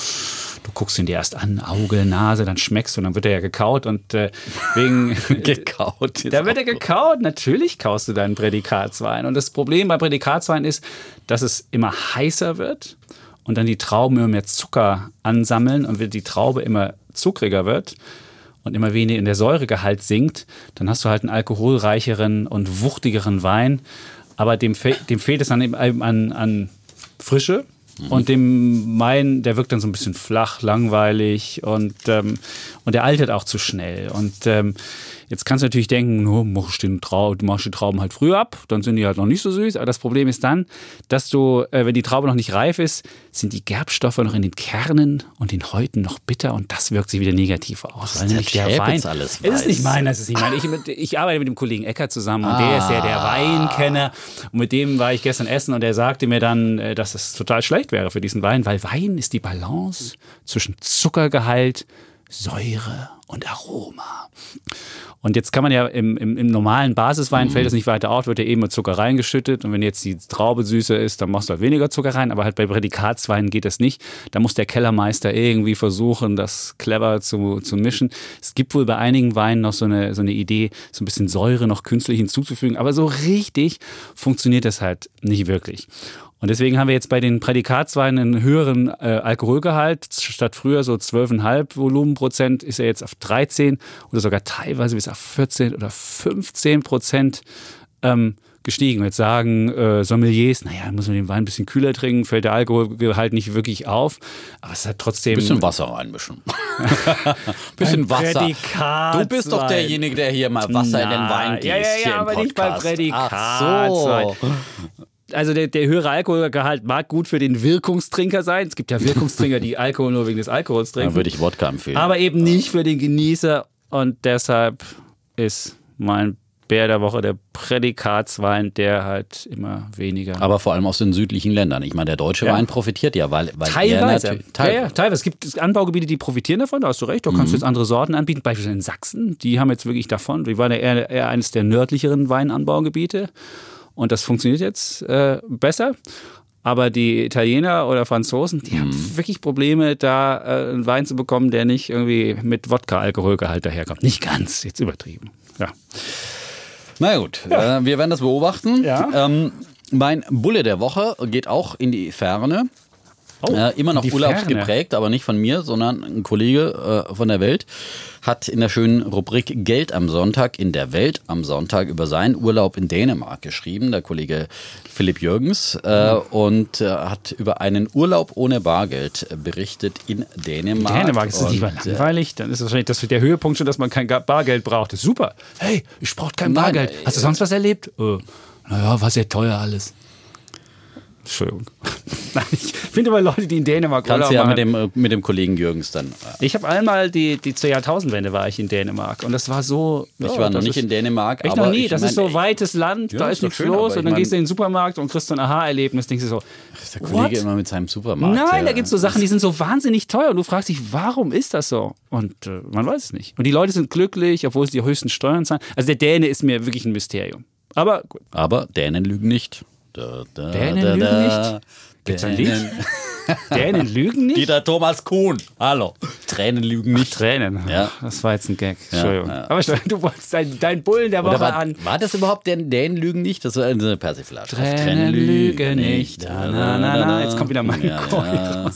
du guckst ihn dir erst an, Auge, Nase, dann schmeckst du und dann wird er ja gekaut und äh, wegen. gekaut. Da wird er gekaut. Natürlich kaust du deinen Prädikatswein. Und das Problem bei Prädikatswein ist, dass es immer heißer wird und dann die Trauben immer mehr Zucker ansammeln und wenn die Traube immer zuckriger wird, und immer weniger in der Säuregehalt sinkt, dann hast du halt einen alkoholreicheren und wuchtigeren Wein aber dem, fe dem fehlt es dann eben an, an Frische. Mhm. Und dem mein, der wirkt dann so ein bisschen flach, langweilig und, ähm, und der altert auch zu schnell. Und ähm, Jetzt kannst du natürlich denken, oh, machst, den Trau machst die Trauben halt früh ab, dann sind die halt noch nicht so süß. Aber das Problem ist dann, dass du, äh, wenn die Traube noch nicht reif ist, sind die Gerbstoffe noch in den Kernen und den Häuten noch bitter und das wirkt sich wieder negativ aus. Weil nämlich der, der Wein. Alles weiß. ist nicht mein, das ist nicht mein. Ich, ich, arbeite mit dem Kollegen Ecker zusammen und ah. der ist ja der ah. Weinkenner. Und mit dem war ich gestern essen und der sagte mir dann, äh, dass es total schlecht wäre für diesen Wein, weil Wein ist die Balance zwischen Zuckergehalt, Säure und Aroma. Und jetzt kann man ja im, im, im normalen Basiswein mhm. fällt es nicht weiter auf, wird ja eben mit Zucker reingeschüttet. Und wenn jetzt die Traube süßer ist, dann machst du halt weniger Zucker rein. Aber halt bei Prädikatsweinen geht das nicht. Da muss der Kellermeister irgendwie versuchen, das clever zu, zu mischen. Es gibt wohl bei einigen Weinen noch so eine, so eine Idee, so ein bisschen Säure noch künstlich hinzuzufügen. Aber so richtig funktioniert das halt nicht wirklich. Und deswegen haben wir jetzt bei den Prädikatsweinen einen höheren äh, Alkoholgehalt. Statt früher so 12,5 Volumenprozent ist er jetzt auf 13 oder sogar teilweise bis auf 14 oder 15 Prozent ähm, gestiegen. Jetzt sagen äh, Sommeliers, naja, muss man den Wein ein bisschen kühler trinken, fällt der Alkoholgehalt nicht wirklich auf. Aber es hat trotzdem. Ein bisschen Wasser reinmischen. bisschen Wasser. Du bist doch derjenige, der hier mal Wasser Na, in den Wein gießt. Ja, ja, ja, aber Podcast. nicht bei Prädikatswein. So also der, der höhere Alkoholgehalt mag gut für den Wirkungstrinker sein. Es gibt ja Wirkungstrinker, die Alkohol nur wegen des Alkohols trinken. Dann würde ich Wodka empfehlen. Aber eben nicht für den Genießer. Und deshalb ist mein Bär der Woche der Prädikatswein, der halt immer weniger. Aber vor allem aus den südlichen Ländern. Ich meine, der deutsche ja. Wein profitiert ja, weil, weil teilweise. teilweise. Ja, ja, teilweise. Es gibt Anbaugebiete, die profitieren davon, da hast du recht. Da kannst mhm. du jetzt andere Sorten anbieten, beispielsweise in Sachsen. Die haben jetzt wirklich davon. Die waren ja eher, eher eines der nördlicheren Weinanbaugebiete. Und das funktioniert jetzt äh, besser. Aber die Italiener oder Franzosen, die mhm. haben wirklich Probleme, da äh, einen Wein zu bekommen, der nicht irgendwie mit Wodka-Alkoholgehalt daherkommt. Nicht ganz, jetzt übertrieben. Ja. Na gut, ja. äh, wir werden das beobachten. Ja. Ähm, mein Bulle der Woche geht auch in die Ferne. Oh, äh, immer noch urlaubsgeprägt, aber nicht von mir, sondern ein Kollege äh, von der Welt hat in der schönen Rubrik Geld am Sonntag in der Welt am Sonntag über seinen Urlaub in Dänemark geschrieben, der Kollege Philipp Jürgens, äh, mhm. und äh, hat über einen Urlaub ohne Bargeld berichtet in Dänemark. In Dänemark ist das nicht mal äh, langweilig? Dann ist es wahrscheinlich das der Höhepunkt schon, dass man kein Bargeld braucht. Super. Hey, ich brauche kein Bargeld. Hast du sonst was erlebt? Äh, naja, war sehr teuer alles. Entschuldigung. ich finde aber Leute, die in Dänemark Kannst du ja mit dem, äh, mit dem Kollegen Jürgens dann. Äh ich habe einmal die, die zur Jahrtausendwende war ich in Dänemark und das war so. Ich war noch nicht in Dänemark. Ich noch nie. das mein, ist so weites Land, ja, da ist nichts schön, los und dann gehst du in den Supermarkt und kriegst so ein Aha-Erlebnis. Denkst du so. Ist der Kollege what? immer mit seinem Supermarkt. Nein, ja. da gibt es so Sachen, die sind so wahnsinnig teuer und du fragst dich, warum ist das so? Und äh, man weiß es nicht. Und die Leute sind glücklich, obwohl sie die höchsten Steuern zahlen. Also der Däne ist mir wirklich ein Mysterium. Aber gut. Aber Dänen lügen nicht. Da, da, Dänen da, lügen nicht? Gibt's ein Lied? Dänen lügen nicht? Dieter Thomas Kuhn. Hallo. Tränen lügen nicht. Ach, Tränen. Ja. Das war jetzt ein Gag. Entschuldigung. Ja, ja. Aber du wolltest deinen dein Bullen der Woche war, an. War das überhaupt der Dänen lügen nicht? Das war eine Persiflage. Tränen, Tränen lügen nicht. Da, na, na, na. Jetzt kommt wieder mein ja, ja.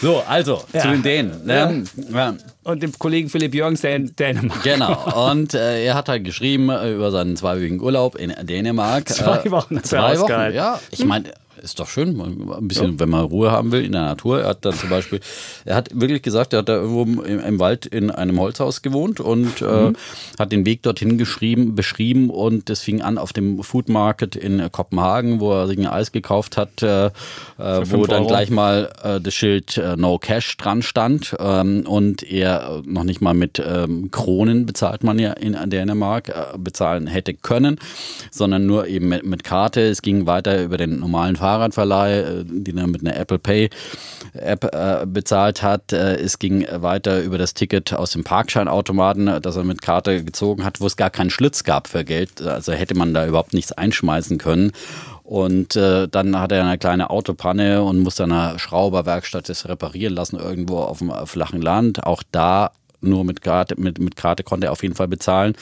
So, also zu den Dänen. Ähm, ja. Und dem Kollegen Philipp Jürgens, der in Dänemark. Genau. Und äh, er hat halt geschrieben äh, über seinen zweiwöchigen Urlaub in Dänemark. Zwei Wochen. Äh, zwei Wochen. Ja, ich meine ist doch schön, ein bisschen, ja. wenn man Ruhe haben will in der Natur. Er hat dann zum Beispiel, er hat wirklich gesagt, er hat da irgendwo im, im Wald in einem Holzhaus gewohnt und äh, mhm. äh, hat den Weg dorthin geschrieben, beschrieben und es fing an auf dem Food Market in Kopenhagen, wo er sich ein Eis gekauft hat, äh, äh wo dann Euro. gleich mal äh, das Schild äh, No Cash dran stand ähm, und er noch nicht mal mit ähm, Kronen bezahlt man ja in Dänemark bezahlen hätte können, sondern nur eben mit, mit Karte. Es ging weiter über den normalen Fahrrad Fahrradverleih, äh, die er mit einer Apple Pay App äh, bezahlt hat. Äh, es ging weiter über das Ticket aus dem Parkscheinautomaten, das er mit Karte gezogen hat, wo es gar keinen Schlitz gab für Geld. Also hätte man da überhaupt nichts einschmeißen können. Und äh, dann hat er eine kleine Autopanne und musste an einer Schrauberwerkstatt das reparieren lassen, irgendwo auf dem flachen Land. Auch da nur mit Karte, mit, mit Karte konnte er auf jeden Fall bezahlen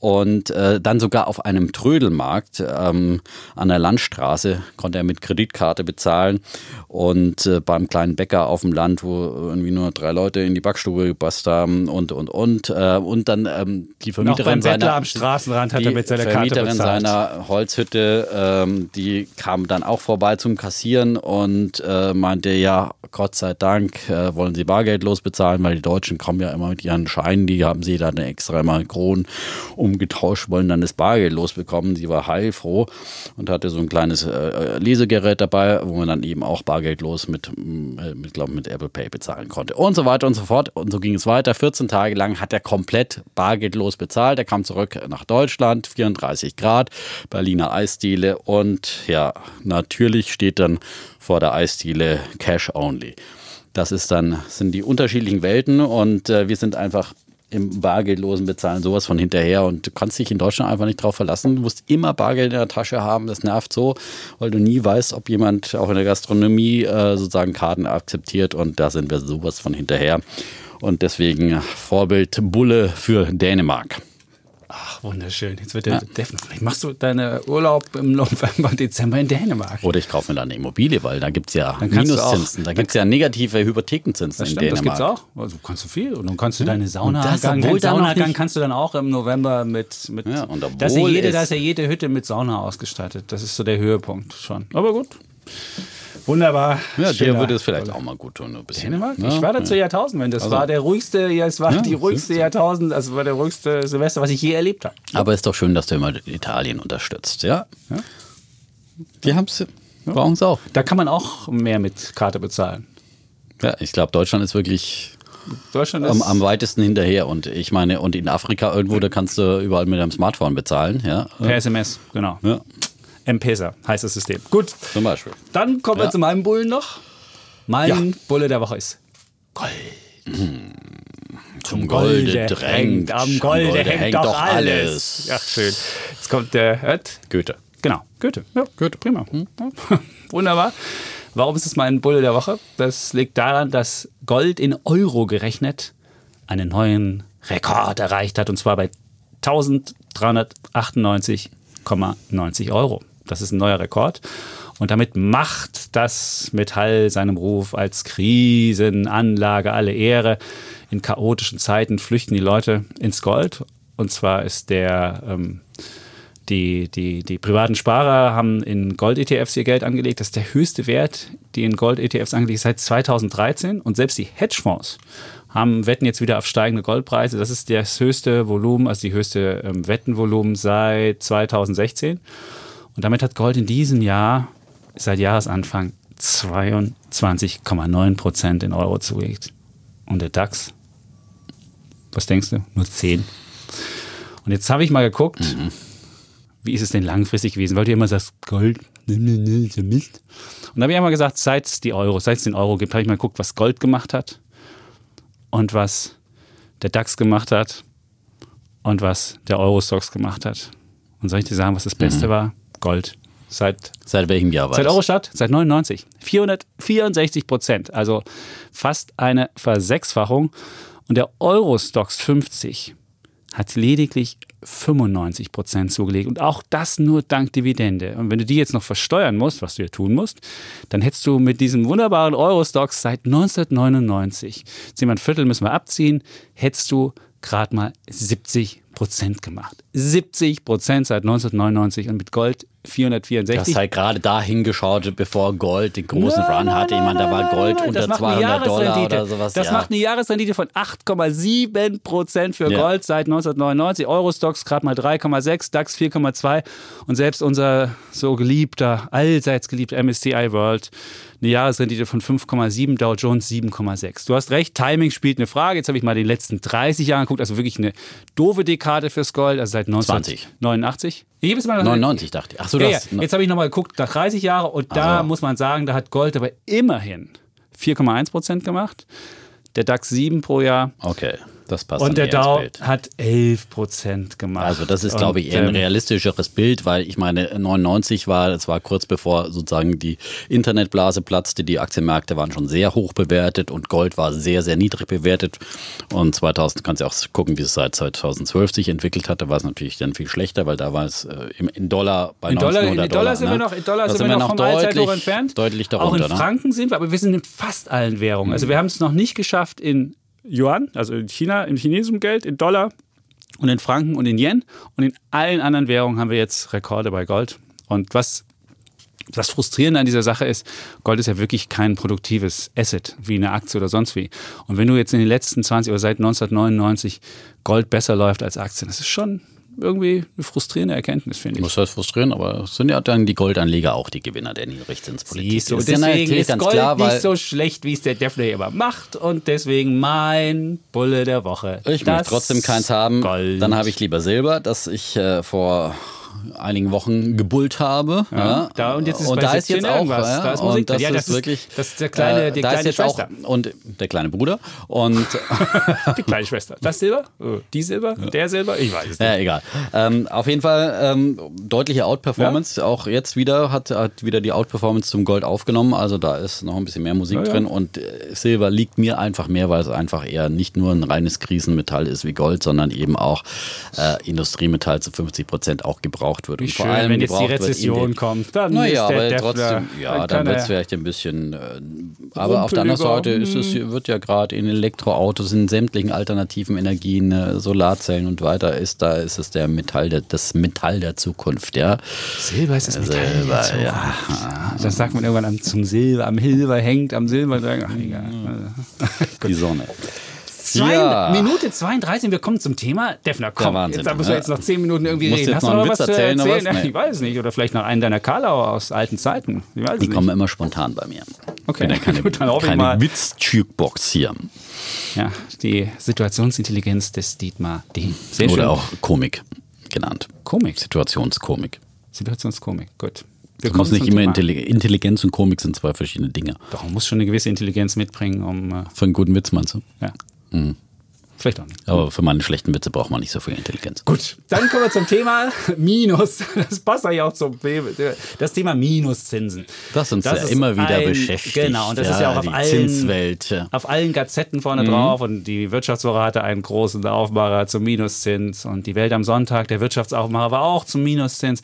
und äh, dann sogar auf einem Trödelmarkt ähm, an der Landstraße konnte er mit Kreditkarte bezahlen und äh, beim kleinen Bäcker auf dem Land, wo irgendwie nur drei Leute in die Backstube gepasst haben und und und äh, und dann ähm, die Vermieterin seiner am Straßenrand hat er mit seiner Vermieterin Karte bezahlt. seiner Holzhütte, ähm, die kam dann auch vorbei zum Kassieren und äh, meinte ja Gott sei Dank äh, wollen sie bargeldlos bezahlen, weil die Deutschen kommen ja immer mit ihren Scheinen, die haben sie dann extra mal Kronen um umgetauscht, wollen dann das Bargeld losbekommen. Sie war heilfroh und hatte so ein kleines äh, Lesegerät dabei, wo man dann eben auch bargeldlos mit, äh, mit, glaub, mit Apple Pay bezahlen konnte. Und so weiter und so fort. Und so ging es weiter. 14 Tage lang hat er komplett bargeldlos bezahlt. Er kam zurück nach Deutschland, 34 Grad, Berliner Eisdiele und ja, natürlich steht dann vor der Eisdiele Cash Only. Das ist dann, sind die unterschiedlichen Welten und äh, wir sind einfach im bargeldlosen Bezahlen sowas von hinterher und du kannst dich in Deutschland einfach nicht drauf verlassen. Du musst immer Bargeld in der Tasche haben. Das nervt so, weil du nie weißt, ob jemand auch in der Gastronomie äh, sozusagen Karten akzeptiert und da sind wir sowas von hinterher. Und deswegen Vorbild Bulle für Dänemark. Ach, wunderschön. Jetzt wird der ja. definitiv. Vielleicht machst du deine Urlaub im November, Dezember in Dänemark. Oder ich kaufe mir dann eine Immobilie, weil da gibt es ja Minuszinsen. Da gibt es ja negative Hypothekenzinsen in Dänemark. Das gibt es auch. Also kannst du viel. Und dann kannst du deine Saunagang, deinen Saunagang kannst du dann auch im November mit. mit ja, und da ist ja jede, da ist ja jede Hütte mit Sauna ausgestattet. Das ist so der Höhepunkt schon. Aber gut. Wunderbar. Ja, dir würde es vielleicht auch mal gut tun. Ein bisschen. Dänemark? Ja, ich war da zur Jahrtausendwende. Das also, war der ruhigste, ja, es war ja, die ruhigste Jahrtausend, also war der ruhigste Silvester, was ich je erlebt habe. Aber ist doch schön, dass du immer Italien unterstützt, ja? ja. Die haben es, brauchen es auch. Da kann man auch mehr mit Karte bezahlen. Ja, ich glaube, Deutschland ist wirklich Deutschland ist am, am, weitesten hinterher. Und ich meine, und in Afrika irgendwo, da kannst du überall mit deinem Smartphone bezahlen. Ja. Per SMS, genau. Ja. M-Pesa heißt das System. Gut. Zum Beispiel. Dann kommen ja. wir zu meinem Bullen noch. Mein ja. Bulle der Woche ist Gold. Hm. Zum Golde, Golde drängt. Am Golde, Golde hängt, hängt, doch alles. alles. Ja, schön. Jetzt kommt der Hört. Goethe. Genau, Goethe. Ja, Goethe. Prima. Hm. Wunderbar. Warum ist es mein Bulle der Woche? Das liegt daran, dass Gold in Euro gerechnet einen neuen Rekord erreicht hat und zwar bei 1398,90 Euro. Das ist ein neuer Rekord. Und damit macht das Metall seinem Ruf als Krisenanlage alle Ehre. In chaotischen Zeiten flüchten die Leute ins Gold. Und zwar ist der, ähm, die, die, die privaten Sparer haben in Gold-ETFs ihr Geld angelegt. Das ist der höchste Wert, die in Gold-ETFs angelegt seit 2013. Und selbst die Hedgefonds haben, wetten jetzt wieder auf steigende Goldpreise. Das ist das höchste Volumen, also die höchste ähm, Wettenvolumen seit 2016. Und damit hat Gold in diesem Jahr seit Jahresanfang 22,9 Prozent in Euro zugelegt. Und der DAX, was denkst du? Nur 10. Und jetzt habe ich mal geguckt, mhm. wie ist es denn langfristig gewesen? Weil du immer sagst, Gold, ist ja Mist. Und da habe ich einmal gesagt, seit es die Euro, seit es den Euro gibt, habe ich mal geguckt, was Gold gemacht hat und was der DAX gemacht hat und was der Eurostox gemacht hat. Und soll ich dir sagen, was das Beste mhm. war? Gold. Seit, seit welchem Jahr war Seit das? Eurostat? Seit 99. 464 Prozent. Also fast eine Versechsfachung. Und der Eurostox 50 hat lediglich 95 Prozent zugelegt. Und auch das nur dank Dividende. Und wenn du die jetzt noch versteuern musst, was du ja tun musst, dann hättest du mit diesem wunderbaren Eurostox seit 1999, jetzt ein Viertel müssen wir abziehen, hättest du gerade mal 70 Prozent gemacht. 70 Prozent seit 1999 und mit Gold 464. Das halt gerade da hingeschaut, bevor Gold den großen nein, Run hatte. Ich meine, da war Gold unter 200 Dollar oder sowas. Das ja. macht eine Jahresrendite von 8,7 Prozent für ja. Gold seit 1999. Eurostox gerade mal 3,6, DAX 4,2 und selbst unser so geliebter, allseits geliebter MSCI World eine Jahresrendite von 5,7, Dow Jones 7,6. Du hast recht, Timing spielt eine Frage. Jetzt habe ich mal die letzten 30 Jahre geguckt, also wirklich eine doofe Dekade fürs Gold, also seit 1989. Jedes Mal 99 dachte ich. Ach so, ja, das, ja. Jetzt habe ich nochmal geguckt, nach 30 Jahren und da also. muss man sagen, da hat Gold aber immerhin 4,1 Prozent gemacht. Der DAX 7 pro Jahr. Okay. Das passt Und der Dow hat 11 Prozent gemacht. Also das ist, glaube ich, eher ein ähm, realistischeres Bild, weil ich meine, 99 war, das war kurz bevor sozusagen die Internetblase platzte. Die Aktienmärkte waren schon sehr hoch bewertet und Gold war sehr, sehr niedrig bewertet. Und 2000 kannst du auch gucken, wie es seit 2012 sich entwickelt hat. Da war es natürlich dann viel schlechter, weil da war es äh, in Dollar bei in 1900 Dollar. In Dollar, sind ne? wir noch, in Dollar sind, sind wir noch vom deutlich, entfernt. Deutlich darunter. Auch in ne? Franken ne? sind wir, aber wir sind in fast allen Währungen. Also wir haben es noch nicht geschafft in Yuan, also in China, in chinesischem Geld, in Dollar und in Franken und in Yen. Und in allen anderen Währungen haben wir jetzt Rekorde bei Gold. Und was das Frustrierende an dieser Sache ist, Gold ist ja wirklich kein produktives Asset wie eine Aktie oder sonst wie. Und wenn du jetzt in den letzten 20 oder seit 1999 Gold besser läuft als Aktien, das ist schon irgendwie eine frustrierende Erkenntnis, finde ich. Muss halt frustrieren, aber es sind ja dann die Goldanleger auch die Gewinner der Niedrigzinspolitik. Siehst du, ist deswegen ist Gold klar, nicht so schlecht, wie es der Defner immer macht und deswegen mein Bulle der Woche. Ich möchte trotzdem keins haben, Gold. dann habe ich lieber Silber, das ich äh, vor einigen Wochen gebullt habe. Ja, ja. Da und jetzt ist, und da ist jetzt auch was. Ja, da ist Musik. Das, ja, das ist wirklich. Das ist der kleine, äh, die kleine Schwester. Auch, und der kleine Bruder und die kleine Schwester. Das Silber, oh, die Silber, der Silber, ich weiß es nicht. Ja, egal. Ähm, auf jeden Fall ähm, deutliche Outperformance. Auch jetzt wieder hat, hat wieder die Outperformance zum Gold aufgenommen. Also da ist noch ein bisschen mehr Musik drin und äh, Silber liegt mir einfach mehr, weil es einfach eher nicht nur ein reines Krisenmetall ist wie Gold, sondern eben auch äh, Industriemetall zu 50 Prozent auch gebraucht gebraucht wird. Wie und schön, vor allem wenn jetzt die Rezession kommt, dann naja, ist der aber trotzdem, ja, dann, wird es vielleicht ein bisschen. Äh, aber auf der anderen Seite ist es, wird ja gerade in Elektroautos, in sämtlichen alternativen Energien, äh, Solarzellen und weiter ist, da ist es der Metall, der, das Metall der Zukunft, ja. Silber ist das Metall Silber, der ja. Das sagt man irgendwann zum Silber, am Silber hängt, am Silber. Ach, egal. Die Sonne. Zwei, ja. Minute 32, wir kommen zum Thema. Defner, komm, jetzt, da müssen wir jetzt noch zehn Minuten irgendwie Musst reden. Hast du noch, was zu erzählen? erzählen? Was? Nee. Ich weiß es nicht. Oder vielleicht noch einen deiner Karlau aus alten Zeiten. Ich Die nicht. kommen immer spontan bei mir. Okay, ja keine, Gut, dann keine Witz-Jukebox hier. Ja, die Situationsintelligenz des Dietmar D. Sehr Oder schön. auch Komik genannt. Komik? Situationskomik. Situationskomik, gut. Wir kommen nicht immer Intelligenz und Komik sind zwei verschiedene Dinge. Doch, man muss schon eine gewisse Intelligenz mitbringen, um. Äh Für einen guten Witz meinst du? Ja. Mhm. Vielleicht auch nicht. Aber für meine schlechten Witze braucht man nicht so viel Intelligenz. Gut, dann kommen wir zum Thema Minus. Das passt ja auch zum das Thema Minuszinsen. Das uns das ja immer wieder ein, beschäftigt. Genau, und das ja, ist ja auch auf allen, Zinswelt. auf allen Gazetten vorne mhm. drauf. Und die Wirtschaftswoche hatte einen großen Aufmacher zum Minuszins. Und die Welt am Sonntag, der Wirtschaftsaufmacher, war auch zum Minuszins.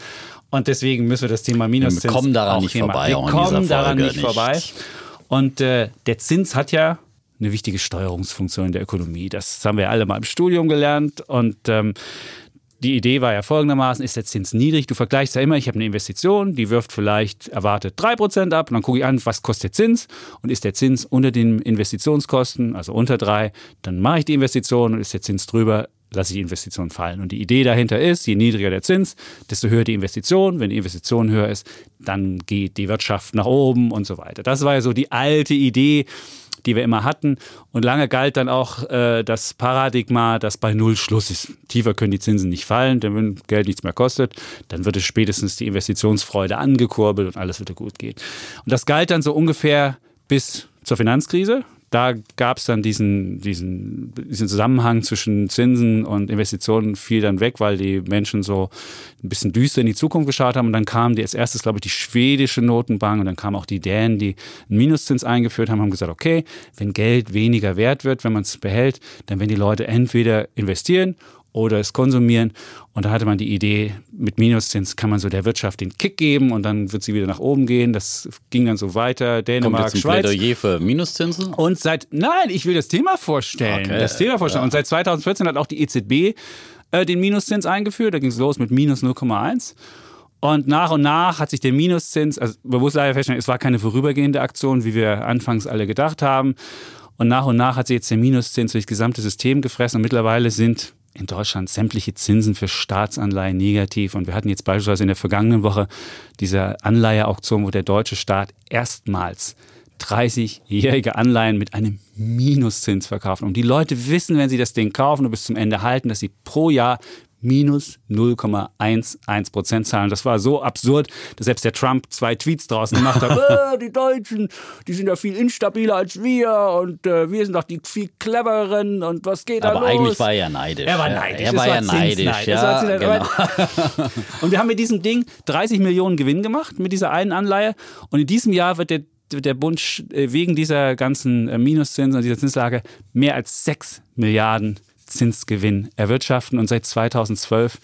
Und deswegen müssen wir das Thema Minuszins. Wir kommen daran nicht Thema. vorbei. Wir kommen daran nicht, nicht vorbei. Und äh, der Zins hat ja eine wichtige Steuerungsfunktion in der Ökonomie. Das haben wir alle mal im Studium gelernt und ähm, die Idee war ja folgendermaßen, ist der Zins niedrig? Du vergleichst ja immer, ich habe eine Investition, die wirft vielleicht erwartet 3% ab und dann gucke ich an, was kostet der Zins und ist der Zins unter den Investitionskosten, also unter 3, dann mache ich die Investition und ist der Zins drüber, lasse ich die Investition fallen. Und die Idee dahinter ist, je niedriger der Zins, desto höher die Investition. Wenn die Investition höher ist, dann geht die Wirtschaft nach oben und so weiter. Das war ja so die alte Idee, die wir immer hatten. Und lange galt dann auch äh, das Paradigma, dass bei Null Schluss ist. Tiefer können die Zinsen nicht fallen, denn wenn Geld nichts mehr kostet, dann wird es spätestens die Investitionsfreude angekurbelt und alles wird gut gehen. Und das galt dann so ungefähr bis zur Finanzkrise da gab es dann diesen, diesen, diesen Zusammenhang zwischen Zinsen und Investitionen fiel dann weg, weil die Menschen so ein bisschen düster in die Zukunft geschaut haben. Und dann kam die als erstes, glaube ich, die schwedische Notenbank und dann kamen auch die Dänen, die einen Minuszins eingeführt haben, haben gesagt, okay, wenn Geld weniger wert wird, wenn man es behält, dann werden die Leute entweder investieren oder es konsumieren. Und da hatte man die Idee, mit Minuszins kann man so der Wirtschaft den Kick geben und dann wird sie wieder nach oben gehen. Das ging dann so weiter. Dänemark, Kommt jetzt ein Schweiz. Plädoyer für Minuszinsen? Und seit, nein, ich will das Thema vorstellen. Okay. Das Thema vorstellen. Ja. Und seit 2014 hat auch die EZB äh, den Minuszins eingeführt. Da ging es los mit minus 0,1. Und nach und nach hat sich der Minuszins, also man muss leider feststellen, es war keine vorübergehende Aktion, wie wir anfangs alle gedacht haben. Und nach und nach hat sich jetzt der Minuszins durch das gesamte System gefressen und mittlerweile sind in Deutschland sämtliche Zinsen für Staatsanleihen negativ. Und wir hatten jetzt beispielsweise in der vergangenen Woche diese Anleiheauktion, wo der deutsche Staat erstmals 30-jährige Anleihen mit einem Minuszins verkaufen. Und die Leute wissen, wenn sie das Ding kaufen und bis zum Ende halten, dass sie pro Jahr minus 0,11 Prozent zahlen. Das war so absurd, dass selbst der Trump zwei Tweets draus gemacht hat. äh, die Deutschen, die sind ja viel instabiler als wir und äh, wir sind doch die viel clevereren und was geht da los? Aber eigentlich war er ja neidisch. Er war neidisch. Er war ja neidisch. Ja, genau. und wir haben mit diesem Ding 30 Millionen Gewinn gemacht mit dieser einen Anleihe und in diesem Jahr wird der der Bund äh, wegen dieser ganzen äh, Minuszinsen und dieser Zinslage mehr als 6 Milliarden Zinsgewinn erwirtschaften. Und seit 2012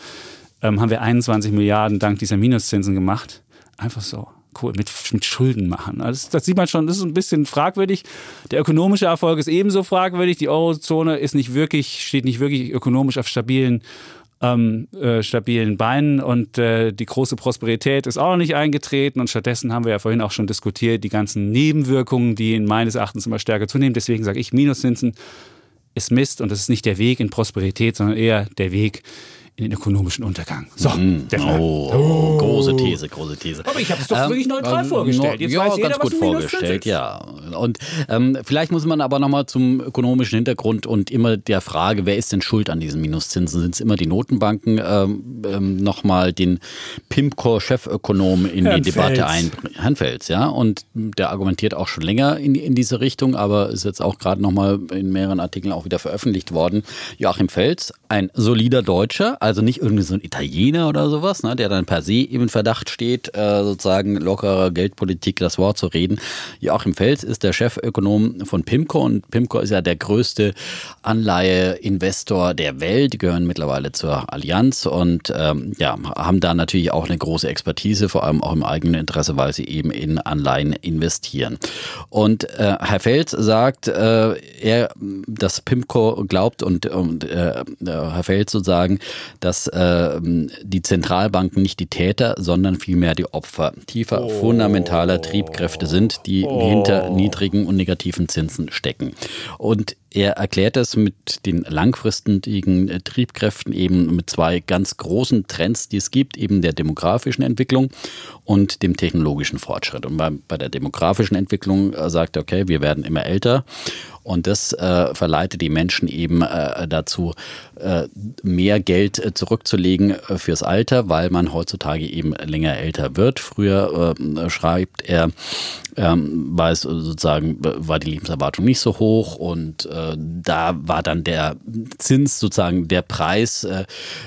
ähm, haben wir 21 Milliarden dank dieser Minuszinsen gemacht. Einfach so. Cool, mit, mit Schulden machen. Also das, das sieht man schon, das ist ein bisschen fragwürdig. Der ökonomische Erfolg ist ebenso fragwürdig. Die Eurozone ist nicht wirklich, steht nicht wirklich ökonomisch auf stabilen ähm, äh, stabilen Beinen und äh, die große Prosperität ist auch noch nicht eingetreten und stattdessen haben wir ja vorhin auch schon diskutiert, die ganzen Nebenwirkungen, die in meines Erachtens immer stärker zunehmen. Deswegen sage ich Minuszinsen ist Mist und das ist nicht der Weg in Prosperität, sondern eher der Weg in den ökonomischen Untergang. So, mm, oh, oh, große These, große These. Aber ich habe es doch ähm, wirklich neutral ähm, vorgestellt. Jetzt ja, jeder, ganz gut vorgestellt, ja. Und ähm, vielleicht muss man aber nochmal zum ökonomischen Hintergrund und immer der Frage, wer ist denn schuld an diesen Minuszinsen? Sind es immer die Notenbanken? Ähm, ähm, nochmal den PIMCO-Chefökonom in Herrn die Debatte einbringen. Herrn Fels, ja. Und der argumentiert auch schon länger in, in diese Richtung, aber ist jetzt auch gerade nochmal in mehreren Artikeln auch wieder veröffentlicht worden. Joachim Fels, ein solider Deutscher, also nicht irgendwie so ein Italiener oder sowas, ne, der dann per se in Verdacht steht, äh, sozusagen lockerer Geldpolitik das Wort zu reden. Joachim Fels ist der Chefökonom von PIMCO und PIMCO ist ja der größte Anleiheinvestor der Welt. Die gehören mittlerweile zur Allianz und ähm, ja, haben da natürlich auch eine große Expertise, vor allem auch im eigenen Interesse, weil sie eben in Anleihen investieren. Und äh, Herr Fels sagt, äh, er, dass PIMCO glaubt und, und äh, Herr Fels sozusagen, dass äh, die Zentralbanken nicht die Täter, sondern vielmehr die Opfer tiefer oh. fundamentaler Triebkräfte sind, die oh. hinter niedrigen und negativen Zinsen stecken. Und er erklärt das mit den langfristigen äh, Triebkräften eben mit zwei ganz großen Trends, die es gibt, eben der demografischen Entwicklung und dem technologischen Fortschritt. Und bei, bei der demografischen Entwicklung äh, sagt er, okay, wir werden immer älter und das äh, verleitet die Menschen eben äh, dazu, äh, mehr Geld äh, zurückzulegen fürs Alter, weil man heutzutage eben länger älter wird. Früher schreibt er, ähm, war es sozusagen, war die Lebenserwartung nicht so hoch und äh, da war dann der Zins sozusagen der Preis äh,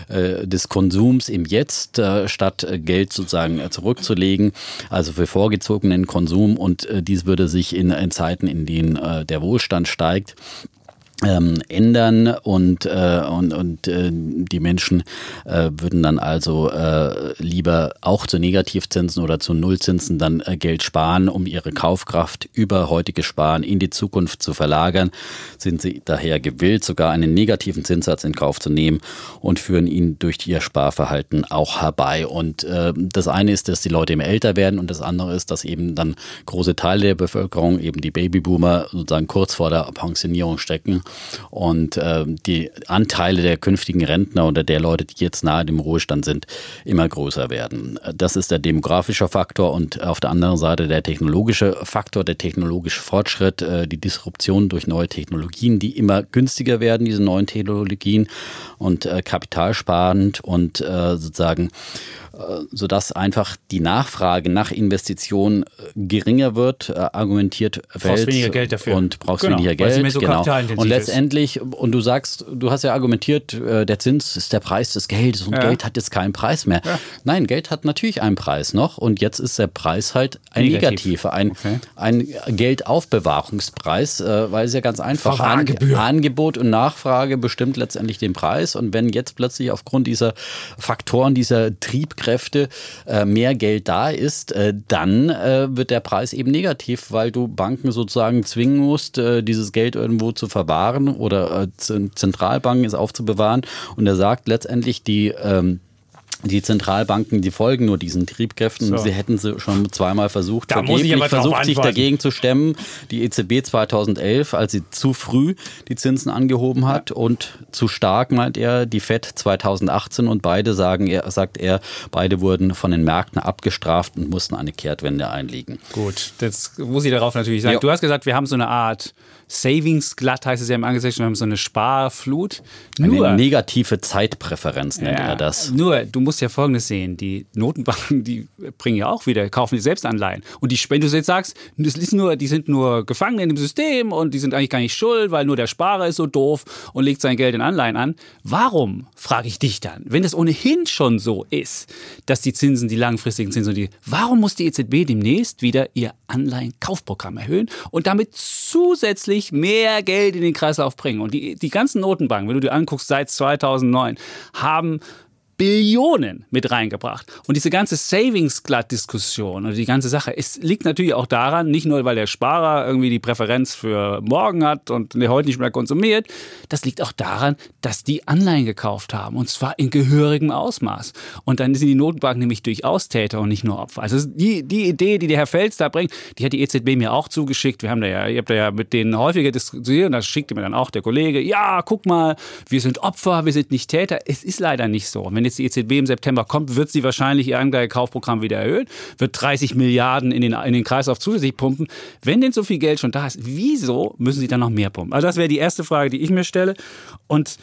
äh des Konsums im Jetzt, äh, statt Geld sozusagen zurückzulegen, also für vorgezogenen Konsum und äh, dies würde sich in, in Zeiten, in denen äh, der Wohlstand steigt, ähm, ändern und, äh, und, und äh, die Menschen äh, würden dann also äh, lieber auch zu Negativzinsen oder zu Nullzinsen dann äh, Geld sparen, um ihre Kaufkraft über heutige Sparen in die Zukunft zu verlagern, sind sie daher gewillt, sogar einen negativen Zinssatz in Kauf zu nehmen und führen ihn durch ihr Sparverhalten auch herbei. Und äh, das eine ist, dass die Leute immer älter werden und das andere ist, dass eben dann große Teile der Bevölkerung, eben die Babyboomer, sozusagen kurz vor der Pensionierung stecken und äh, die Anteile der künftigen Rentner oder der Leute, die jetzt nahe dem Ruhestand sind, immer größer werden. Das ist der demografische Faktor und auf der anderen Seite der technologische Faktor, der technologische Fortschritt, äh, die Disruption durch neue Technologien, die immer günstiger werden, diese neuen Technologien und äh, kapitalsparend und äh, sozusagen sodass einfach die Nachfrage nach Investitionen äh, geringer wird, äh, argumentiert wird. Brauchst weniger Geld dafür. Und brauchst genau, weniger Geld. So genau. Und letztendlich, und du sagst, du hast ja argumentiert, der Zins ist der Preis des Geldes und ja. Geld hat jetzt keinen Preis mehr. Ja. Nein, Geld hat natürlich einen Preis noch und jetzt ist der Preis halt ein Negativ. negativer, ein, okay. ein Geldaufbewahrungspreis, weil es ja ganz einfach An Angebot und Nachfrage bestimmt letztendlich den Preis und wenn jetzt plötzlich aufgrund dieser Faktoren, dieser Triebkräfte Fachkräfte äh, mehr Geld da ist, äh, dann äh, wird der Preis eben negativ, weil du Banken sozusagen zwingen musst, dieses Geld irgendwo zu verwahren oder Zentralbanken es aufzubewahren. Und er sagt letztendlich, die ähm, die Zentralbanken, die folgen nur diesen Triebkräften. So. Sie hätten sie schon zweimal versucht, da vergeblich versucht, sich dagegen zu stemmen. Die EZB 2011, als sie zu früh die Zinsen angehoben hat ja. und zu stark, meint er, die FED 2018 und beide sagen, er, sagt er, beide wurden von den Märkten abgestraft und mussten eine Kehrtwende einlegen. Gut, das muss ich darauf natürlich sagen. Ja. Du hast gesagt, wir haben so eine Art Savings-glatt heißt es ja im Angesetzten, wir haben so eine Sparflut. Nur, eine negative Zeitpräferenz nennt ja, er das. Nur, du musst ja Folgendes sehen, die Notenbanken, die bringen ja auch wieder, kaufen die selbst Anleihen. Und die, wenn du jetzt sagst, das ist nur, die sind nur gefangen in dem System und die sind eigentlich gar nicht schuld, weil nur der Sparer ist so doof und legt sein Geld in Anleihen an. Warum, frage ich dich dann, wenn es ohnehin schon so ist, dass die Zinsen, die langfristigen Zinsen, die, warum muss die EZB demnächst wieder ihr Anleihenkaufprogramm erhöhen und damit zusätzlich wirklich mehr Geld in den Kreislauf bringen. Und die, die ganzen Notenbanken, wenn du dir anguckst, seit 2009, haben Billionen mit reingebracht. Und diese ganze Savings-Glatt-Diskussion und die ganze Sache, es liegt natürlich auch daran, nicht nur, weil der Sparer irgendwie die Präferenz für morgen hat und der heute nicht mehr konsumiert, das liegt auch daran, dass die Anleihen gekauft haben und zwar in gehörigem Ausmaß. Und dann sind die Notenbanken nämlich durchaus Täter und nicht nur Opfer. Also die, die Idee, die der Herr Fels da bringt, die hat die EZB mir auch zugeschickt. Wir haben da ja, ihr habt da ja mit denen häufiger diskutiert und da schickte mir dann auch der Kollege, ja, guck mal, wir sind Opfer, wir sind nicht Täter. Es ist leider nicht so. Und wenn jetzt die EZB im September kommt, wird sie wahrscheinlich ihr Anleihekaufprogramm wieder erhöhen, wird 30 Milliarden in den, in den Kreislauf zusätzlich pumpen. Wenn denn so viel Geld schon da ist, wieso müssen sie dann noch mehr pumpen? Also das wäre die erste Frage, die ich mir stelle. Und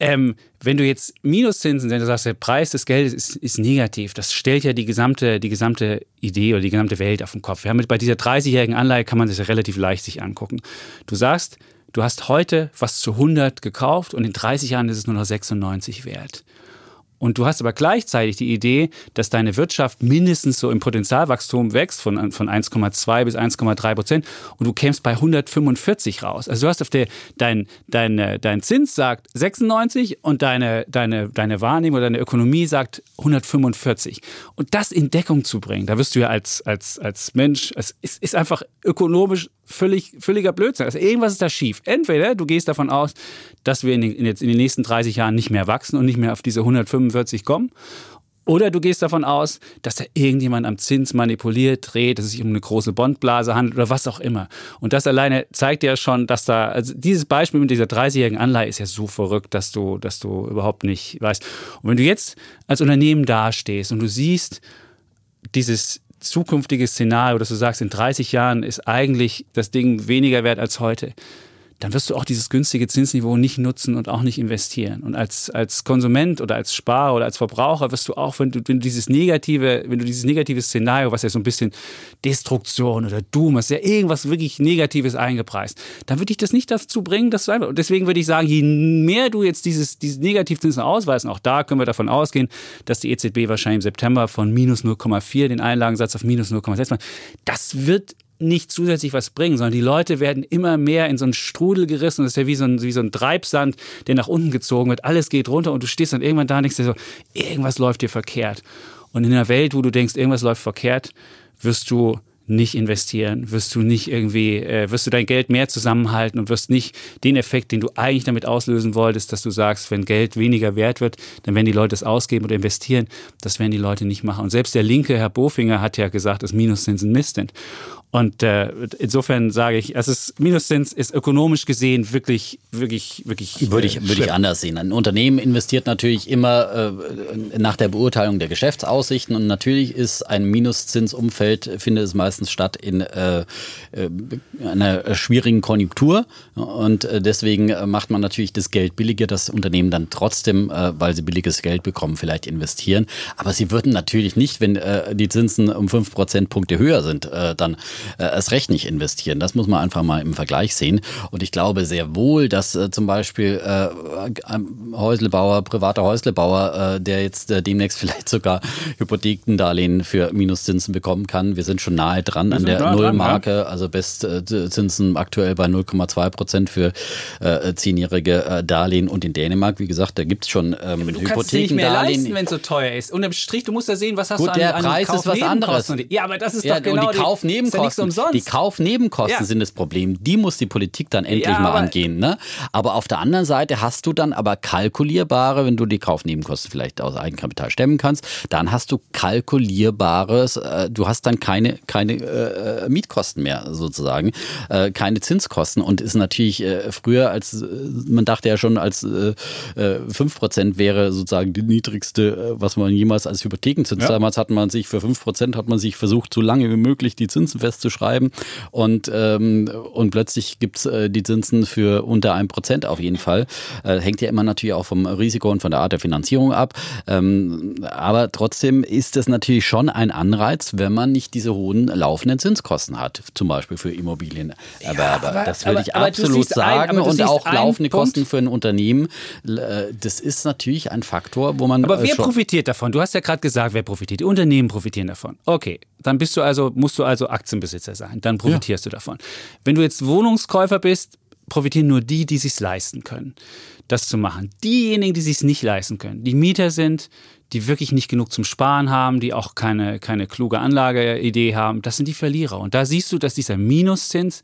ähm, wenn du jetzt Minuszinsen, wenn du sagst, der Preis des Geldes ist, ist, negativ, das stellt ja die gesamte, die gesamte Idee oder die gesamte Welt auf den Kopf. Ja, mit, bei dieser 30-jährigen Anleihe kann man das ja relativ leicht sich angucken. Du sagst, du hast heute was zu 100 gekauft und in 30 Jahren ist es nur noch 96 wert. Und du hast aber gleichzeitig die Idee, dass deine Wirtschaft mindestens so im Potenzialwachstum wächst von, von 1,2 bis 1,3 Prozent und du kämst bei 145 raus. Also du hast auf der, dein, dein, dein Zins sagt 96 und deine, deine, deine Wahrnehmung oder deine Ökonomie sagt 145. Und das in Deckung zu bringen, da wirst du ja als, als, als Mensch, es ist, ist einfach ökonomisch völlig, völliger Blödsinn. Also irgendwas ist da schief. Entweder du gehst davon aus, dass wir in den, jetzt in den nächsten 30 Jahren nicht mehr wachsen und nicht mehr auf diese 145 kommen. Oder du gehst davon aus, dass da irgendjemand am Zins manipuliert, dreht, dass es sich um eine große Bondblase handelt oder was auch immer. Und das alleine zeigt ja schon, dass da, also dieses Beispiel mit dieser 30-jährigen Anleihe ist ja so verrückt, dass du, dass du überhaupt nicht weißt. Und wenn du jetzt als Unternehmen dastehst und du siehst, dieses, zukünftiges Szenario, dass du sagst, in 30 Jahren ist eigentlich das Ding weniger wert als heute, dann wirst du auch dieses günstige Zinsniveau nicht nutzen und auch nicht investieren. Und als, als Konsument oder als Sparer oder als Verbraucher wirst du auch, wenn du, wenn du dieses negative, wenn du dieses negative Szenario, was ja so ein bisschen Destruktion oder Doom, was ja irgendwas wirklich Negatives eingepreist, dann würde ich das nicht dazu bringen, dass du einfach, und deswegen würde ich sagen, je mehr du jetzt dieses, dieses Negativzinsen ausweisen, auch da können wir davon ausgehen, dass die EZB wahrscheinlich im September von minus 0,4 den Einlagensatz auf minus 0,6 macht. Das wird nicht zusätzlich was bringen, sondern die Leute werden immer mehr in so einen Strudel gerissen. Das ist ja wie so ein, wie so ein Treibsand, der nach unten gezogen wird. Alles geht runter und du stehst dann irgendwann da und denkst dir so, irgendwas läuft dir verkehrt. Und in einer Welt, wo du denkst, irgendwas läuft verkehrt, wirst du nicht investieren, wirst du nicht irgendwie, äh, wirst du dein Geld mehr zusammenhalten und wirst nicht den Effekt, den du eigentlich damit auslösen wolltest, dass du sagst, wenn Geld weniger wert wird, dann werden die Leute es ausgeben oder investieren. Das werden die Leute nicht machen. Und selbst der linke Herr Bofinger hat ja gesagt, dass Minuszinsen Mist sind. Und äh, insofern sage ich, es ist Minuszins ist ökonomisch gesehen wirklich, wirklich, wirklich. Würde ich, würde ich anders sehen. Ein Unternehmen investiert natürlich immer äh, nach der Beurteilung der Geschäftsaussichten und natürlich ist ein Minuszinsumfeld, findet es meistens statt in äh, äh einer schwierigen Konjunktur und äh, deswegen macht man natürlich das Geld billiger, das Unternehmen dann trotzdem, äh, weil sie billiges Geld bekommen, vielleicht investieren. Aber sie würden natürlich nicht, wenn äh, die Zinsen um fünf Prozentpunkte höher sind, äh, dann äh, erst recht nicht investieren. Das muss man einfach mal im Vergleich sehen. Und ich glaube sehr wohl, dass äh, zum Beispiel äh, ein Häuslebauer, privater Häuslebauer, äh, der jetzt äh, demnächst vielleicht sogar Hypothekendarlehen für Minuszinsen bekommen kann. Wir sind schon nahe dran an der Nullmarke, ja. also Bestzinsen aktuell bei 0,2 Prozent für äh, zehnjährige äh, Darlehen. Und in Dänemark, wie gesagt, da gibt es schon ähm, ja, du kannst nicht mehr leisten, wenn es so teuer ist. Und im Strich, du musst ja sehen, was hast Gut, du an, der Preis ist was anderes. Ja, aber das ist ja, doch genau die Kaufnebenkosten. Ja die Kaufnebenkosten ja. sind das Problem. Die muss die Politik dann endlich ja, mal angehen. Ne? Aber auf der anderen Seite hast du dann aber kalkulierbare, wenn du die Kaufnebenkosten vielleicht aus Eigenkapital stemmen kannst, dann hast du kalkulierbares, äh, du hast dann keine, keine äh, Mietkosten mehr sozusagen, äh, keine Zinskosten und ist natürlich äh, früher als, äh, man dachte ja schon, als äh, 5% wäre sozusagen die niedrigste, was man jemals als Hypothekenzins, ja. damals hat man sich für 5% hat man sich versucht, so lange wie möglich die Zinsen festzuschreiben und, ähm, und plötzlich gibt es äh, die Zinsen für unter 1% auf jeden Fall. Äh, hängt ja immer natürlich auch vom Risiko und von der Art der Finanzierung ab. Ähm, aber trotzdem ist es natürlich schon ein Anreiz, wenn man nicht diese hohen laufenden Zinskosten hat, zum Beispiel für Immobilienerwerber. Ja, das würde ich aber, absolut sagen. Ein, und auch laufende Punkt. Kosten für ein Unternehmen. Äh, das ist natürlich ein Faktor, wo man. Aber wer profitiert davon? Du hast ja gerade gesagt, wer profitiert? Die Unternehmen profitieren davon. Okay, dann bist du also, musst du also Aktienbesitzer sein. Dann profitierst ja. du davon. Wenn du jetzt Wohnungskäufer bist, profitieren nur die, die sich leisten können, das zu machen. Diejenigen, die sich nicht leisten können, die Mieter sind, die wirklich nicht genug zum Sparen haben, die auch keine, keine kluge Anlageidee haben, das sind die Verlierer. Und da siehst du, dass dieser Minuszins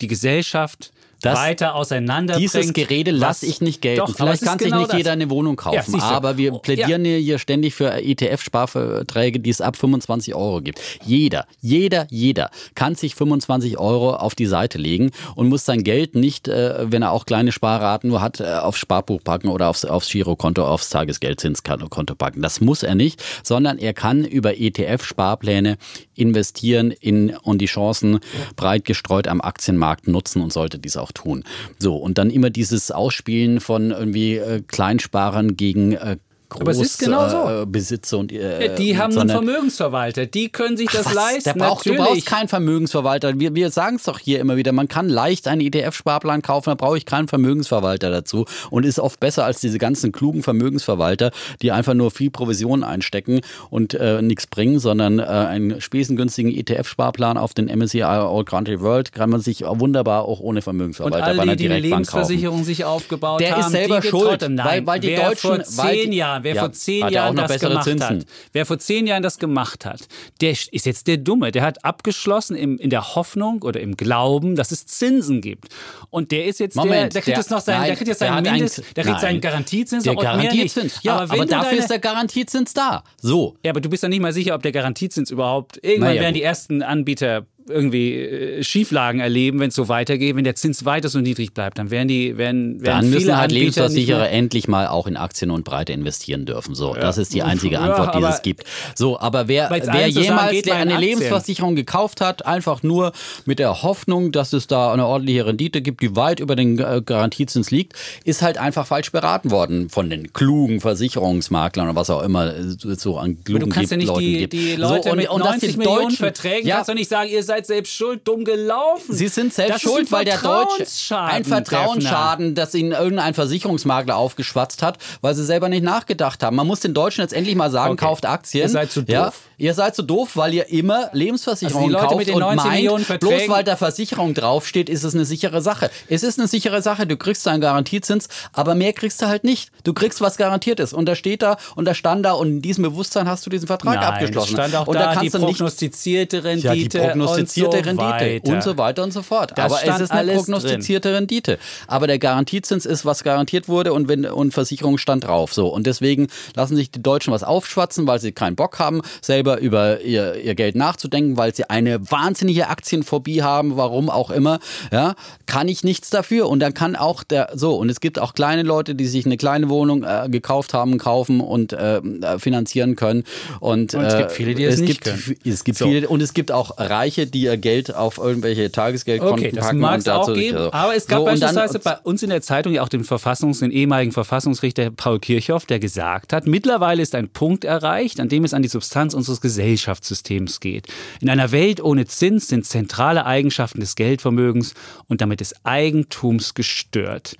die Gesellschaft das, weiter auseinanderbringt. Dieses Gerede lasse ich nicht gelten. Doch, Vielleicht kann sich genau nicht das. jeder eine Wohnung kaufen, ja, aber wir oh, plädieren ja. hier ständig für ETF-Sparverträge, die es ab 25 Euro gibt. Jeder, jeder, jeder kann sich 25 Euro auf die Seite legen und muss sein Geld nicht, äh, wenn er auch kleine Sparraten nur hat, äh, aufs Sparbuch packen oder aufs, aufs Girokonto, aufs Tagesgeldzinskonto packen. Das muss er nicht, sondern er kann über ETF-Sparpläne investieren in, und die Chancen breit gestreut am Aktienmarkt nutzen und sollte dies auch auch tun. So, und dann immer dieses Ausspielen von irgendwie äh, Kleinsparern gegen äh, Groß, genau so. Äh, Besitzer und äh, die haben einen Vermögensverwalter, die können sich das Ach, leisten. Braucht, du brauchst keinen Vermögensverwalter. Wir, wir sagen es doch hier immer wieder, man kann leicht einen ETF-Sparplan kaufen, da brauche ich keinen Vermögensverwalter dazu und ist oft besser als diese ganzen klugen Vermögensverwalter, die einfach nur viel Provision einstecken und äh, nichts bringen, sondern äh, einen spesengünstigen ETF-Sparplan auf den MSCI All Country World kann man sich wunderbar auch ohne Vermögensverwalter und all die, bei einer die eine Lebensversicherung kaufen. sich aufgebaut Der haben, ist selber schuld, Nein, weil, weil die Deutschen vor zehn Jahren Jahren, wer ja, vor zehn Jahren das gemacht Zinsen. hat, wer vor zehn Jahren das gemacht hat, der ist jetzt der Dumme. Der hat abgeschlossen im, in der Hoffnung oder im Glauben, dass es Zinsen gibt. Und der ist jetzt Moment, der, der kriegt der, jetzt noch seinen, nein, der kriegt jetzt seinen Mindest, der kriegt seinen Garantiezins der Garantiezins. Ja, aber, aber dafür deine, ist der Garantiezins da. So. Ja, aber du bist ja nicht mal sicher, ob der Garantiezins überhaupt irgendwann naja, werden gut. die ersten Anbieter irgendwie äh, Schieflagen erleben, wenn es so weitergeht, wenn der Zins weiter so niedrig bleibt, dann werden die, werden, werden dann müssen halt Lebensversicherer endlich mal auch in Aktien und Breite investieren dürfen. So, ja. das ist die einzige Antwort, die es gibt. So, aber wer, wer jemals der eine Lebensversicherung gekauft hat, einfach nur mit der Hoffnung, dass es da eine ordentliche Rendite gibt, die weit über den äh, Garantiezins liegt, ist halt einfach falsch beraten worden von den klugen Versicherungsmaklern oder was auch immer so an klugen Du kannst ja nicht die, die Leute so, und, mit und 90 Millionen Verträgen, ja. kannst du nicht sagen, ihr seid seid selbst schuld, dumm gelaufen. Sie sind selbst das schuld, weil der Deutsche ein Vertrauensschaden, das ihnen irgendein Versicherungsmakler aufgeschwatzt hat, weil sie selber nicht nachgedacht haben. Man muss den Deutschen jetzt endlich mal sagen, okay. kauft Aktien. Ihr seid zu doof. Ja? Ihr seid so doof, weil ihr immer Lebensversicherungen also kauft und meint, bloß weil da Versicherung draufsteht, ist es eine sichere Sache. Es ist eine sichere Sache, du kriegst einen Garantiezins, aber mehr kriegst du halt nicht. Du kriegst, was garantiert ist. Und da steht da und da stand da und in diesem Bewusstsein hast du diesen Vertrag Nein, abgeschlossen. stand auch und da, da die prognostizierte Rendite. Ja, die prognostizierte prognostizierte so Rendite weiter. und so weiter und so fort. Das Aber es ist eine prognostizierte Rendite. Aber der Garantiezins ist, was garantiert wurde und, wenn, und Versicherung stand drauf. So. Und deswegen lassen sich die Deutschen was aufschwatzen, weil sie keinen Bock haben, selber über ihr, ihr Geld nachzudenken, weil sie eine wahnsinnige Aktienphobie haben, warum auch immer. Ja, kann ich nichts dafür. Und dann kann auch der, so, und es gibt auch kleine Leute, die sich eine kleine Wohnung äh, gekauft haben, kaufen und äh, finanzieren können. Und, Und es gibt äh, viele, die das nicht gibt, können. Es gibt So. viele, und es gibt auch Reiche, die ihr Geld auf irgendwelche Tagesgeldkonten Okay, das packen. mag und es auch geben. also- Aber es gab so, und dann- beispielsweise bei uns in der Zeitung ja auch den Verfassungs-, den ehemaligen Verfassungsrichter Paul Kirchhoff, der gesagt hat, mittlerweile ist ein Punkt erreicht, an dem es an die Substanz unseres Gesellschaftssystems geht. In einer Welt ohne Zins sind zentrale Eigenschaften des Geldvermögens und damit des Eigentums gestört.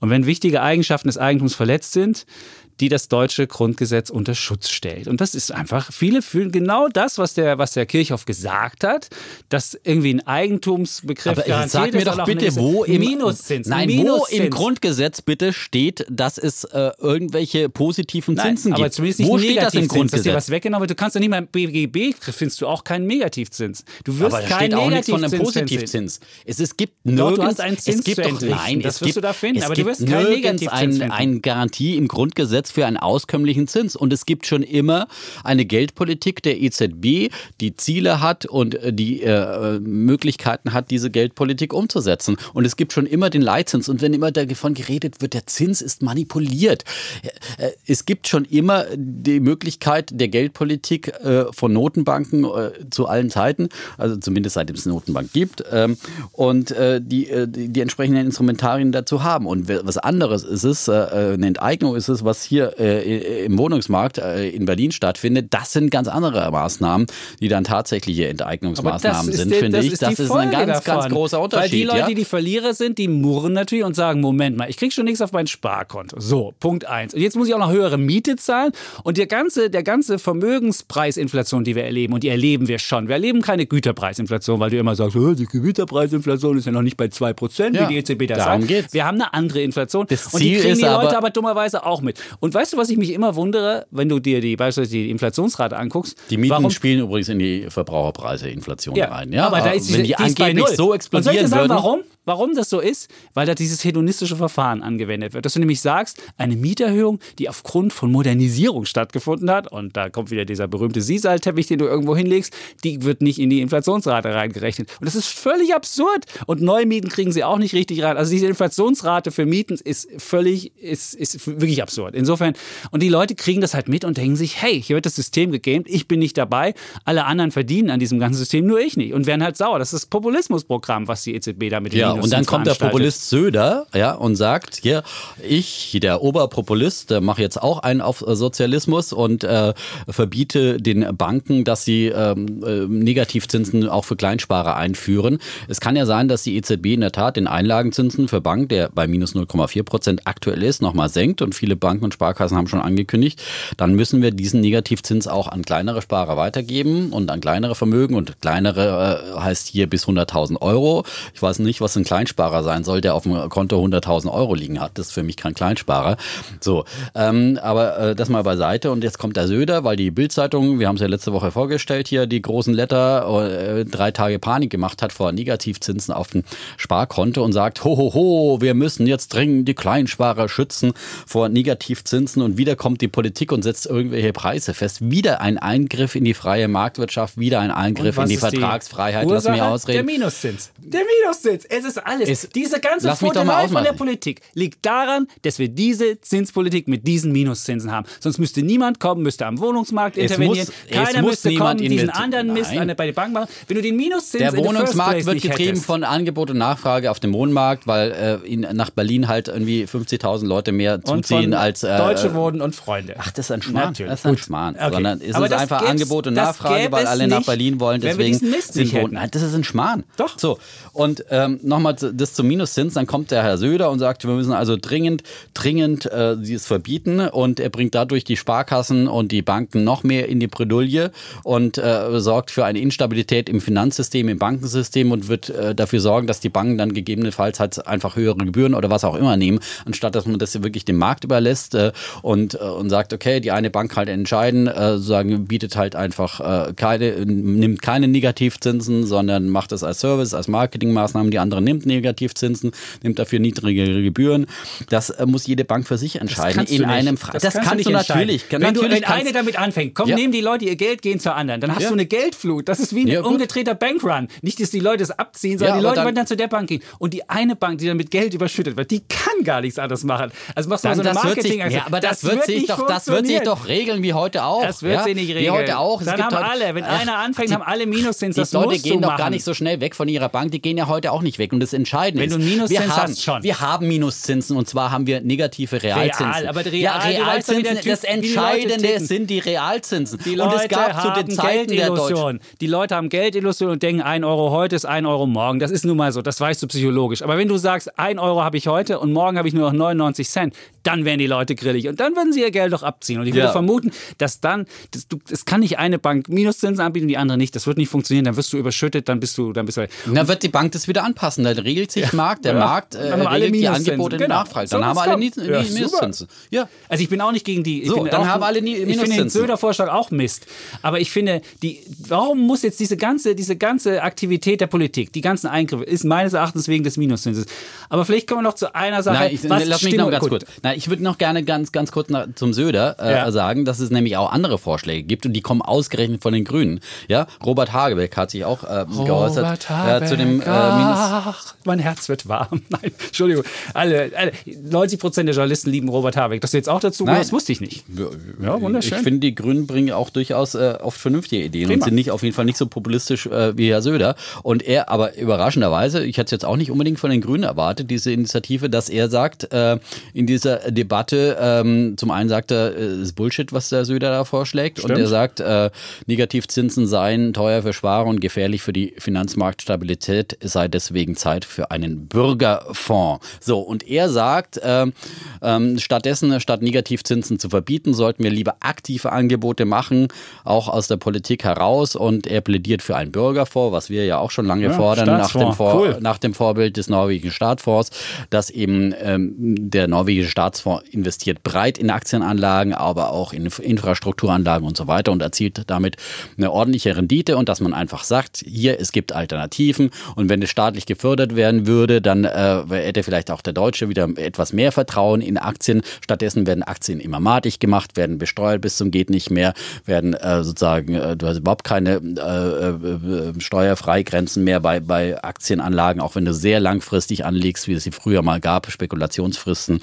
Und wenn wichtige Eigenschaften des Eigentums verletzt sind, die das deutsche Grundgesetz unter Schutz stellt. Und das ist einfach, viele fühlen genau das, was der, was der Kirchhoff gesagt hat, dass irgendwie ein Eigentumsbegriff Aber garantiert sag mir doch bitte, wo im Minuszins, Nein, Minuszins. wo im Grundgesetz bitte steht, dass es äh, irgendwelche positiven Nein, Zinsen aber gibt. zumindest nicht wo steht das im Negativzins, dass dir Grundgesetz? was weggenommen wird. Du kannst doch nicht mal im BGB findest du auch keinen Negativzins. Du wirst aber da keinen steht auch nichts von einem. Positivzins. Es, es gibt Doch, nirgends, hast einen Zins es gibt doch, nein, Das es wirst gibt, du da finden, aber du wirst keinen nirgends Negativzins ein, eine Garantie im Grundgesetz für einen auskömmlichen Zins. Und es gibt schon immer eine Geldpolitik der EZB, die Ziele hat und äh, die äh, Möglichkeiten hat, diese Geldpolitik umzusetzen. Und es gibt schon immer den Leitzins. Und wenn immer davon geredet wird, der Zins ist manipuliert. Äh, Es gibt schon immer die Möglichkeit der Geldpolitik äh, von Notenbanken äh, zu allen Zeiten, also zumindest seit es eine Notenbank gibt, ähm, und äh, die, äh, die, die entsprechenden Instrumentarien dazu haben. Und was anderes ist es, äh, eine Enteignung ist es, was hier äh, im Wohnungsmarkt äh, in Berlin stattfindet. Das sind ganz andere Maßnahmen, die dann tatsächliche Enteignungsmaßnahmen sind, der- finde ich. ist Das ist ein Folge ganz, ganz davon. großer Unterschied. Weil die Leute, ja? die Verlierer sind, die murren natürlich und sagen, Moment mal, ich krieg schon nichts auf mein Sparkonto. So, Punkt eins. Und jetzt muss ich auch noch höhere Miete zahlen. Und der ganze, der ganze Vermögenspreisinflation, die wir erleben, und die erleben wir schon. Wir erleben keine Güterpreisinflation, weil du immer sagst, "Oh, die Güterpreisinflation ist ja noch nicht bei 2%, Ja, wie die EZB das darum sagt. geht's. Wir haben eine andere Inflation. Das und die Ziel kriegen ist die Leute aber- aber dummerweise auch mit. Und weißt du, was ich mich immer wundere, wenn du dir die, beispielsweise die Inflationsrate anguckst? Die Mieten warum spielen übrigens in die Verbraucherpreise, Inflation ja, rein. Ja, aber da ist wenn diese, die die angeblich so Und soll ich dir explodieren sagen, würden. warum? Warum das so ist? Weil da dieses hedonistische Verfahren angewendet wird. Dass du nämlich sagst, eine Mieterhöhung, die aufgrund von Modernisierung stattgefunden hat, und da kommt wieder dieser berühmte Sisal-Teppich, den du irgendwo hinlegst, die wird nicht in die Inflationsrate reingerechnet. Und das ist völlig absurd. Und Neumieten kriegen sie auch nicht richtig rein. Also diese Inflationsrate für Mieten ist völlig, ist, ist wirklich absurd. Insofern, und die Leute kriegen das halt mit und denken sich, hey, hier wird das System gegamed, ich bin nicht dabei, alle anderen verdienen an diesem ganzen System, nur ich nicht. Und werden halt sauer. Das ist das Populismusprogramm, was die EZB da mit Ja, und dann kommt der. Populist Söder ja, und sagt, hier, ich, der Oberpopulist, mache jetzt auch einen auf Sozialismus und äh, verbiete den Banken, dass sie ähm, äh, Negativzinsen auch für Kleinsparer einführen. Es kann ja sein, dass die EZB in der Tat den Einlagenzinsen für Banken, der bei minus 0,4 Prozent aktuell ist, nochmal senkt und viele Banken und Sparkassen haben schon angekündigt, dann müssen wir diesen Negativzins auch an kleinere Sparer weitergeben und an kleinere Vermögen und kleinere äh, heißt hier bis 100.000 Euro. Ich weiß nicht, was ein Kleinsparer sein soll, der auf dem Konto 100.000 Euro liegen hat. Das ist für mich kein Kleinsparer. So, ähm, aber äh, das mal beiseite und jetzt kommt der Söder, weil die Bildzeitung, wir haben es ja letzte Woche vorgestellt hier, die großen Letter, äh, drei Tage Panik gemacht hat vor Negativzinsen auf dem Sparkonto und sagt, ho, ho, ho, wir müssen jetzt dringend die Kleinsparer schützen vor Negativzinsen und wieder kommt die Politik und setzt irgendwelche Preise fest. Wieder ein Eingriff in die freie Marktwirtschaft, wieder ein Eingriff in die ist Vertragsfreiheit. Lass Ursache? mich Der ausreden. Minuszins. Der Minuszins. Es ist alles. Es- diese ganze Vorteilei von der. Politik liegt daran, dass wir diese Zinspolitik mit diesen Minuszinsen haben. Sonst müsste niemand kommen, müsste am Wohnungsmarkt intervenieren. muss- es Keiner muss müsste niemand kommen, diesen anderen Mist an der- bei den Banken machen. Wenn du den Minuszins Der Wohnungsmarkt wird getrieben hättest, von Angebot und Nachfrage auf dem Wohnmarkt, weil äh, in, nach Berlin halt irgendwie 50.000 Leute mehr zuziehen als äh, Deutsche Wohnen und Freunde. Ach, das ist ein Schmarrn. Natürlich. Das ist ein Gut. Schmarrn. Okay. Sondern es Aber ist einfach Angebot und Nachfrage, weil alle nach nicht, Berlin wollen. Deswegen sind Wohnen. das ist ein Schmarrn. Doch. So, und ähm, nochmal machen wir das zum Minuszins, dann kommt der Herr Söder und sagt, wir müssen also dringend, dringend äh, dieses verbieten und er bringt dadurch die Sparkassen und die Banken noch mehr in die Bredouille und äh, sorgt für eine Instabilität im Finanzsystem, im Bankensystem und wird äh, dafür sorgen, dass die Banken dann gegebenenfalls halt einfach höhere Gebühren oder was auch immer nehmen, anstatt dass man das wirklich dem Markt überlässt äh, und, äh, und sagt, okay, die eine Bank halt entscheiden, äh, sagen, bietet halt einfach keine, nimmt keine Negativzinsen, sondern macht es als Service, als Marketingmaßnahmen, die andere nimmt Negativzinsen, nimmt dafür niedrigere Gebühren. Das muss jede Bank für sich entscheiden. in einem Fra das, das kannst, kannst du natürlich. Wenn, natürlich du, wenn eine damit anfängt, komm, ja. nehmen die Leute ihr Geld, gehen zur anderen. Dann hast ja. du eine Geldflut. Das ist wie ein ja, umgedrehter Bankrun. Nicht, dass die Leute es abziehen, sondern die Leute wollen dann zu der Bank gehen. Und die eine Bank, die dann mit Geld überschüttet wird, die kann gar nichts anderes machen. Also machst du dann, so eine Marketing. Sich, ja, aber das, das wird sich doch, das wird sich doch regeln wie heute auch. Das wird sich nicht regeln. Wie heute auch. dann haben alle, wenn einer anfängt, haben alle Minuszins. Die Leute gehen doch gar nicht so schnell weg von ihrer Bank. Die gehen ja heute auch nicht weg. Und das Entscheidende ist, wenn du Minuszins hast, schon. Wir haben Minuszinsen und zwar haben wir negative Realzinsen. Real, aber real, ja, Realzinsen, das Entscheidende sind die Realzinsen. Die Leute und es gab zu den Zeiten der Deutschen. Die Leute haben Geldillusion und denken, ein Euro heute ist ein Euro morgen. Das ist nun mal so, das weißt du psychologisch. Aber wenn du sagst, ein Euro habe ich heute und morgen habe ich nur noch 99 Cent, dann werden die Leute grillig und dann würden sie ihr Geld doch abziehen. Und ich würde ja. vermuten, dass dann, es kann nicht eine Bank Minuszinsen anbieten und die andere nicht. Das wird nicht funktionieren. Dann wirst du überschüttet, dann bist du, dann bist du. Dann wird die Bank das wieder anpassen. Dann regelt sich ja. Markt, der ja. Markt äh, dann haben regelt die Angebote genau. Nachfrage. Dann so, haben alle Minuszinsen. Ja. Also ich bin auch nicht gegen die. So, dann haben alle Minuszinsen. Ich finde den Söder-Vorschlag auch Mist. Aber ich finde, die, warum muss jetzt diese ganze, diese ganze Aktivität der Politik, die ganzen Eingriffe, ist meines Erachtens wegen des Minuszinses. Aber vielleicht kommen wir noch zu einer Sache. Nein, ich, was lass mich noch ganz kurz. Nein, ich würde noch gerne ganz, ganz kurz nach, zum Söder äh, ja. sagen, dass es nämlich auch andere Vorschläge gibt und die kommen ausgerechnet von den Grünen. Ja, Robert Hagebeck hat sich auch äh, geäußert äh, zu dem äh. Ach, mein Herz wird warm. Nein, Entschuldigung. Alle, alle 90 Prozent der Journalisten lieben Robert Habeck. Das jetzt auch dazu, Nein. das wusste ich nicht. Ja, wunderschön. Ich finde, die Grünen bringen auch durchaus äh, oft vernünftige Ideen Prima. und sind nicht auf jeden Fall nicht so populistisch äh, wie Herr Söder. Und er, aber überraschenderweise, ich hätte es jetzt auch nicht unbedingt von den Grünen erwartet, diese Initiative, dass er sagt, äh, in dieser Debatte, ähm, zum einen sagt er, es äh, ist Bullshit, was der Söder da vorschlägt. Stimmt. Und er sagt, äh, Negativzinsen seien teuer für Sparer und gefährlich für die Finanzmarktstabilität, es sei deswegen Zeit für einen Bürgerfonds. So, und er sagt, äh, ähm, stattdessen, statt Negativzinsen zu verbieten, sollten wir lieber aktive Angebote machen, auch aus der Politik heraus. Und er plädiert für einen Bürgerfonds, was wir ja auch schon lange ja, fordern, nach dem, Vor cool. nach dem, Vorbild des norwegischen Staatsfonds, dass eben ähm, der norwegische Staatsfonds investiert breit in Aktienanlagen, aber auch in Infrastrukturanlagen und so weiter und erzielt damit eine ordentliche Rendite und dass man einfach sagt, hier, es gibt Alternativen und wenn es staatlich gefördert werden würde, dann äh, hätte vielleicht auch der Deutsche wieder etwas mehr Vertrauen in Aktien. Stattdessen werden Aktien immer matig gemacht, werden besteuert bis zum geht nicht mehr, werden äh, sozusagen, äh, du hast überhaupt keine äh, äh, Steuerfreigrenzen mehr bei, bei Aktienanlagen, auch wenn du sehr langfristig anlegst, wie es sie früher mal gab, Spekulationsfristen.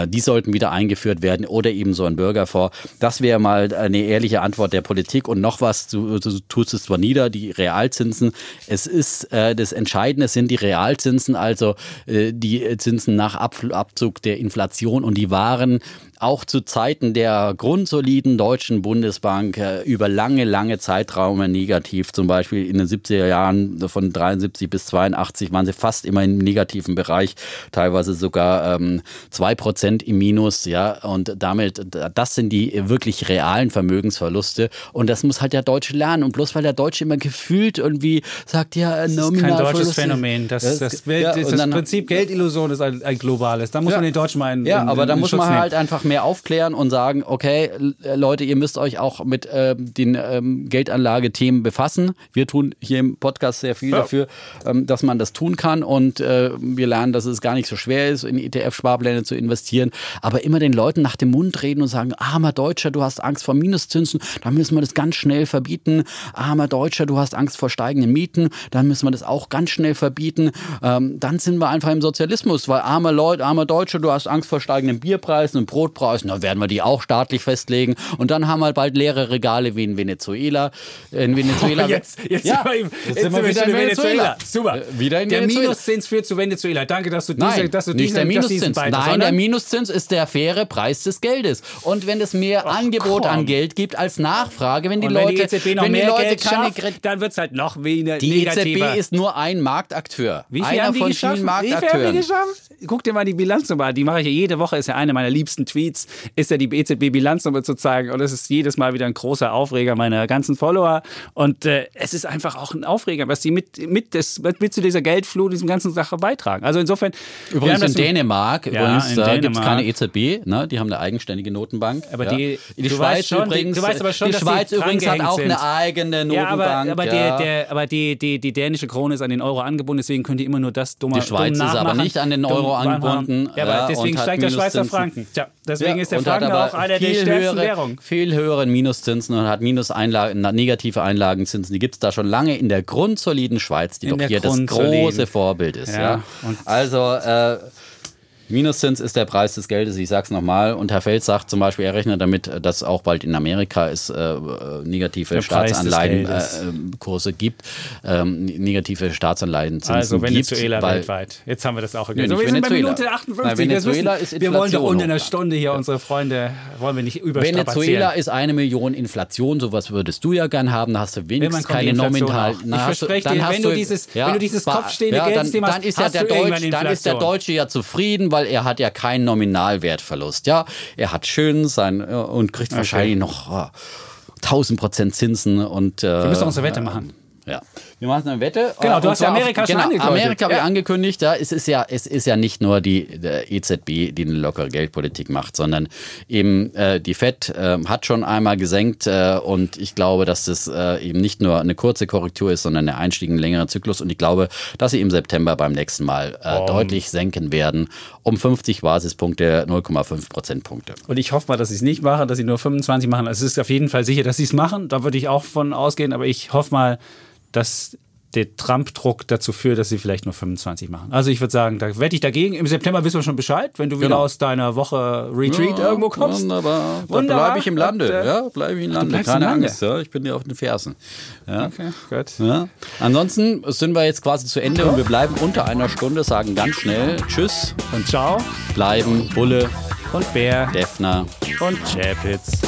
Äh, die sollten wieder eingeführt werden oder eben so ein Bürgerfonds. Das wäre mal eine ehrliche Antwort der Politik. Und noch was, du, du tust es zwar nieder, die Realzinsen. Es ist, äh, das Entscheidende sind die Realzinsen, also äh, die Zinsen nach Abzug der Inflation und die waren auch zu Zeiten der grundsoliden deutschen Bundesbank äh, über lange, lange Zeitraume negativ. Zum Beispiel in den 70er Jahren von 73 bis 82 waren sie fast immer im negativen Bereich, teilweise sogar ähm, zwei Prozent im Minus. Ja, und damit, das sind die wirklich realen Vermögensverluste. Und das muss halt der Deutsche lernen. Und bloß weil der Deutsche immer gefühlt irgendwie sagt, ja, das ist kein deutsches Phänomen. Das, das, das, ja, das Prinzip Geldillusion ist ein, ein globales. Da muss ja, man den Deutschen mal in, Ja, in, aber da muss man halt einfach mehr aufklären und sagen, okay, Leute, ihr müsst euch auch mit äh, den ähm, Geldanlagethemen befassen. Wir tun hier im Podcast sehr viel ja. dafür, ähm, dass man das tun kann und äh, wir lernen, dass es gar nicht so schwer ist, in ETF-Sparpläne zu investieren, aber immer den Leuten nach dem Mund reden und sagen, armer Deutscher, du hast Angst vor Minuszinsen, dann müssen wir das ganz schnell verbieten. Armer Deutscher, du hast Angst vor steigenden Mieten, dann müssen wir das auch ganz schnell verbieten. Ähm, dann sind wir einfach im Sozialismus, weil armer Leute, armer Deutscher, du hast Angst vor steigenden Bierpreisen und Brotpreisen Milchpreis, na werden wir die auch staatlich festlegen. Und dann haben wir bald leere Regale wie in Venezuela. In Venezuela. Oh, jetzt, jetzt, ja, sind wir, jetzt, sind wir wieder in Venezuela. Venezuela. Super. Äh, wieder in der Venezuela. Minuszins führt zu Venezuela. Danke, dass du diese, Nein, dass du nicht der dass Minuszins. Nein, der Minuszins ist der faire Preis des Geldes. Und wenn es mehr Ach, Angebot komm. an Geld gibt als Nachfrage, wenn die Und Leute, wenn die EZB noch wenn die mehr Leute Geld keine schafft, dann wird es halt noch weniger die negativer. EZB ist nur ein Marktakteur. Wie viel Einer haben die von geschafft? vielen Wie viel haben die geschafft? Guck dir mal die Bilanznummer an. Die mache ich ja jede Woche. Ist ja eine meiner liebsten Tweets. Ist ja die EZB-Bilanznummer zu zeigen. Und es ist jedes Mal wieder ein großer Aufreger meiner ganzen Follower. Und äh, es ist einfach auch ein Aufreger, was die mit, mit, des, mit zu dieser Geldflut, diesem ganzen Sache beitragen. Also insofern. Übrigens in Dänemark, Ja, übrigens, da gibt es keine EZB, ne? die haben eine eigenständige Notenbank. Aber ja. die- die du Schweiz schon, übrigens, du weißt aber schon, die Schweiz übrigens hat auch eine sind. eigene Ja, Notenbank. aber, aber, ja. Der, der, aber die, die, die dänische Krone ist an den Euro angebunden, deswegen könnt ihr immer nur das dumme Die Schweiz dumm ist aber nicht an den Dumm Euro nachmachen. angebunden, Ja, aber ja, deswegen steigt der Schweizer. Franken. Tja, deswegen Ja, ist der Franken aber auch einer der viel stärksten höhere, Währungen. Viel höheren Minuszinsen und hat Minuseinlagen, na, negative Einlagenzinsen. Die gibt es da schon lange in der grundsoliden Schweiz, die In doch hier das große Vorbild ist. Ja, Ja. Also äh, Minuszins ist der Preis des Geldes, ich sag's nochmal. Und Herr Feld sagt zum Beispiel, er rechnet damit, dass auch bald in Amerika es äh, negative Der Preis des Staatsanleihenkurse gibt, ähm, negative Staatsanleihenzinsen Also Venezuela gibt. weltweit. Jetzt haben wir das auch Nee, erklärt. nicht so, wir sind bei Venezuela. Minute 58. Nein, wir, Venezuela müssen, ist wir wollen doch unter einer. Stunde hier unsere Freunde, wollen wir nicht überstrapazieren. Venezuela ist eine Million Inflation, sowas würdest du ja gern haben, da hast du wenigstens keine nominal. Na, Ich verspreche dann dir, wenn du dieses- wenn du dieses kopfstehende ja, dann, hast, dann ist ja hast der dann ist der. Deutsche ja zufrieden, weil er hat ja keinen Nominalwertverlust. Ja, er hat schön sein äh, und kriegt wahrscheinlich noch äh, 1000 Prozent Zinsen und. Äh, Wir müssen unsere Wette machen. Ja. Wir machen eine Wette. Genau, Äh, du und hast ja zwar auf- Amerika schon genau, angedeutet. Amerika habe ich Ja. angekündigt. Ja, es, ist ja, es ist ja nicht nur die der EZB, die eine lockere Geldpolitik macht, sondern eben äh, die FED äh, hat schon einmal gesenkt äh, und ich glaube, dass das äh, eben nicht nur eine kurze Korrektur ist, sondern ein Einstieg in einen längeren Zyklus und ich glaube, dass sie im September beim nächsten Mal äh, deutlich senken werden um 50 Basispunkte, 0,5 Prozentpunkte. Und ich hoffe mal, dass sie es nicht machen, dass sie nur 25 machen. Also es ist auf jeden Fall sicher, dass sie es machen. Da würde ich auch von ausgehen. Aber ich hoffe mal, dass der Trump-Druck dazu führt, dass sie vielleicht nur 25 machen. Also ich würde sagen, da wette ich dagegen. Im September wissen wir schon Bescheid, wenn du wieder Genau. aus deiner Woche Retreat irgendwo kommst. Wunderbar. Wunderbar. bleibe ich im Lande. Und, äh, ja, bleibe ich im Lande. Keine im Lande. Angst. Ja, ich bin dir auf den Fersen. Ja. Okay, gut. Ja. Ansonsten sind wir jetzt quasi zu Ende und wir bleiben unter einer Stunde, sagen ganz schnell Tschüss, Und ciao bleiben Bulle, und Bär Defner. und Chapitz.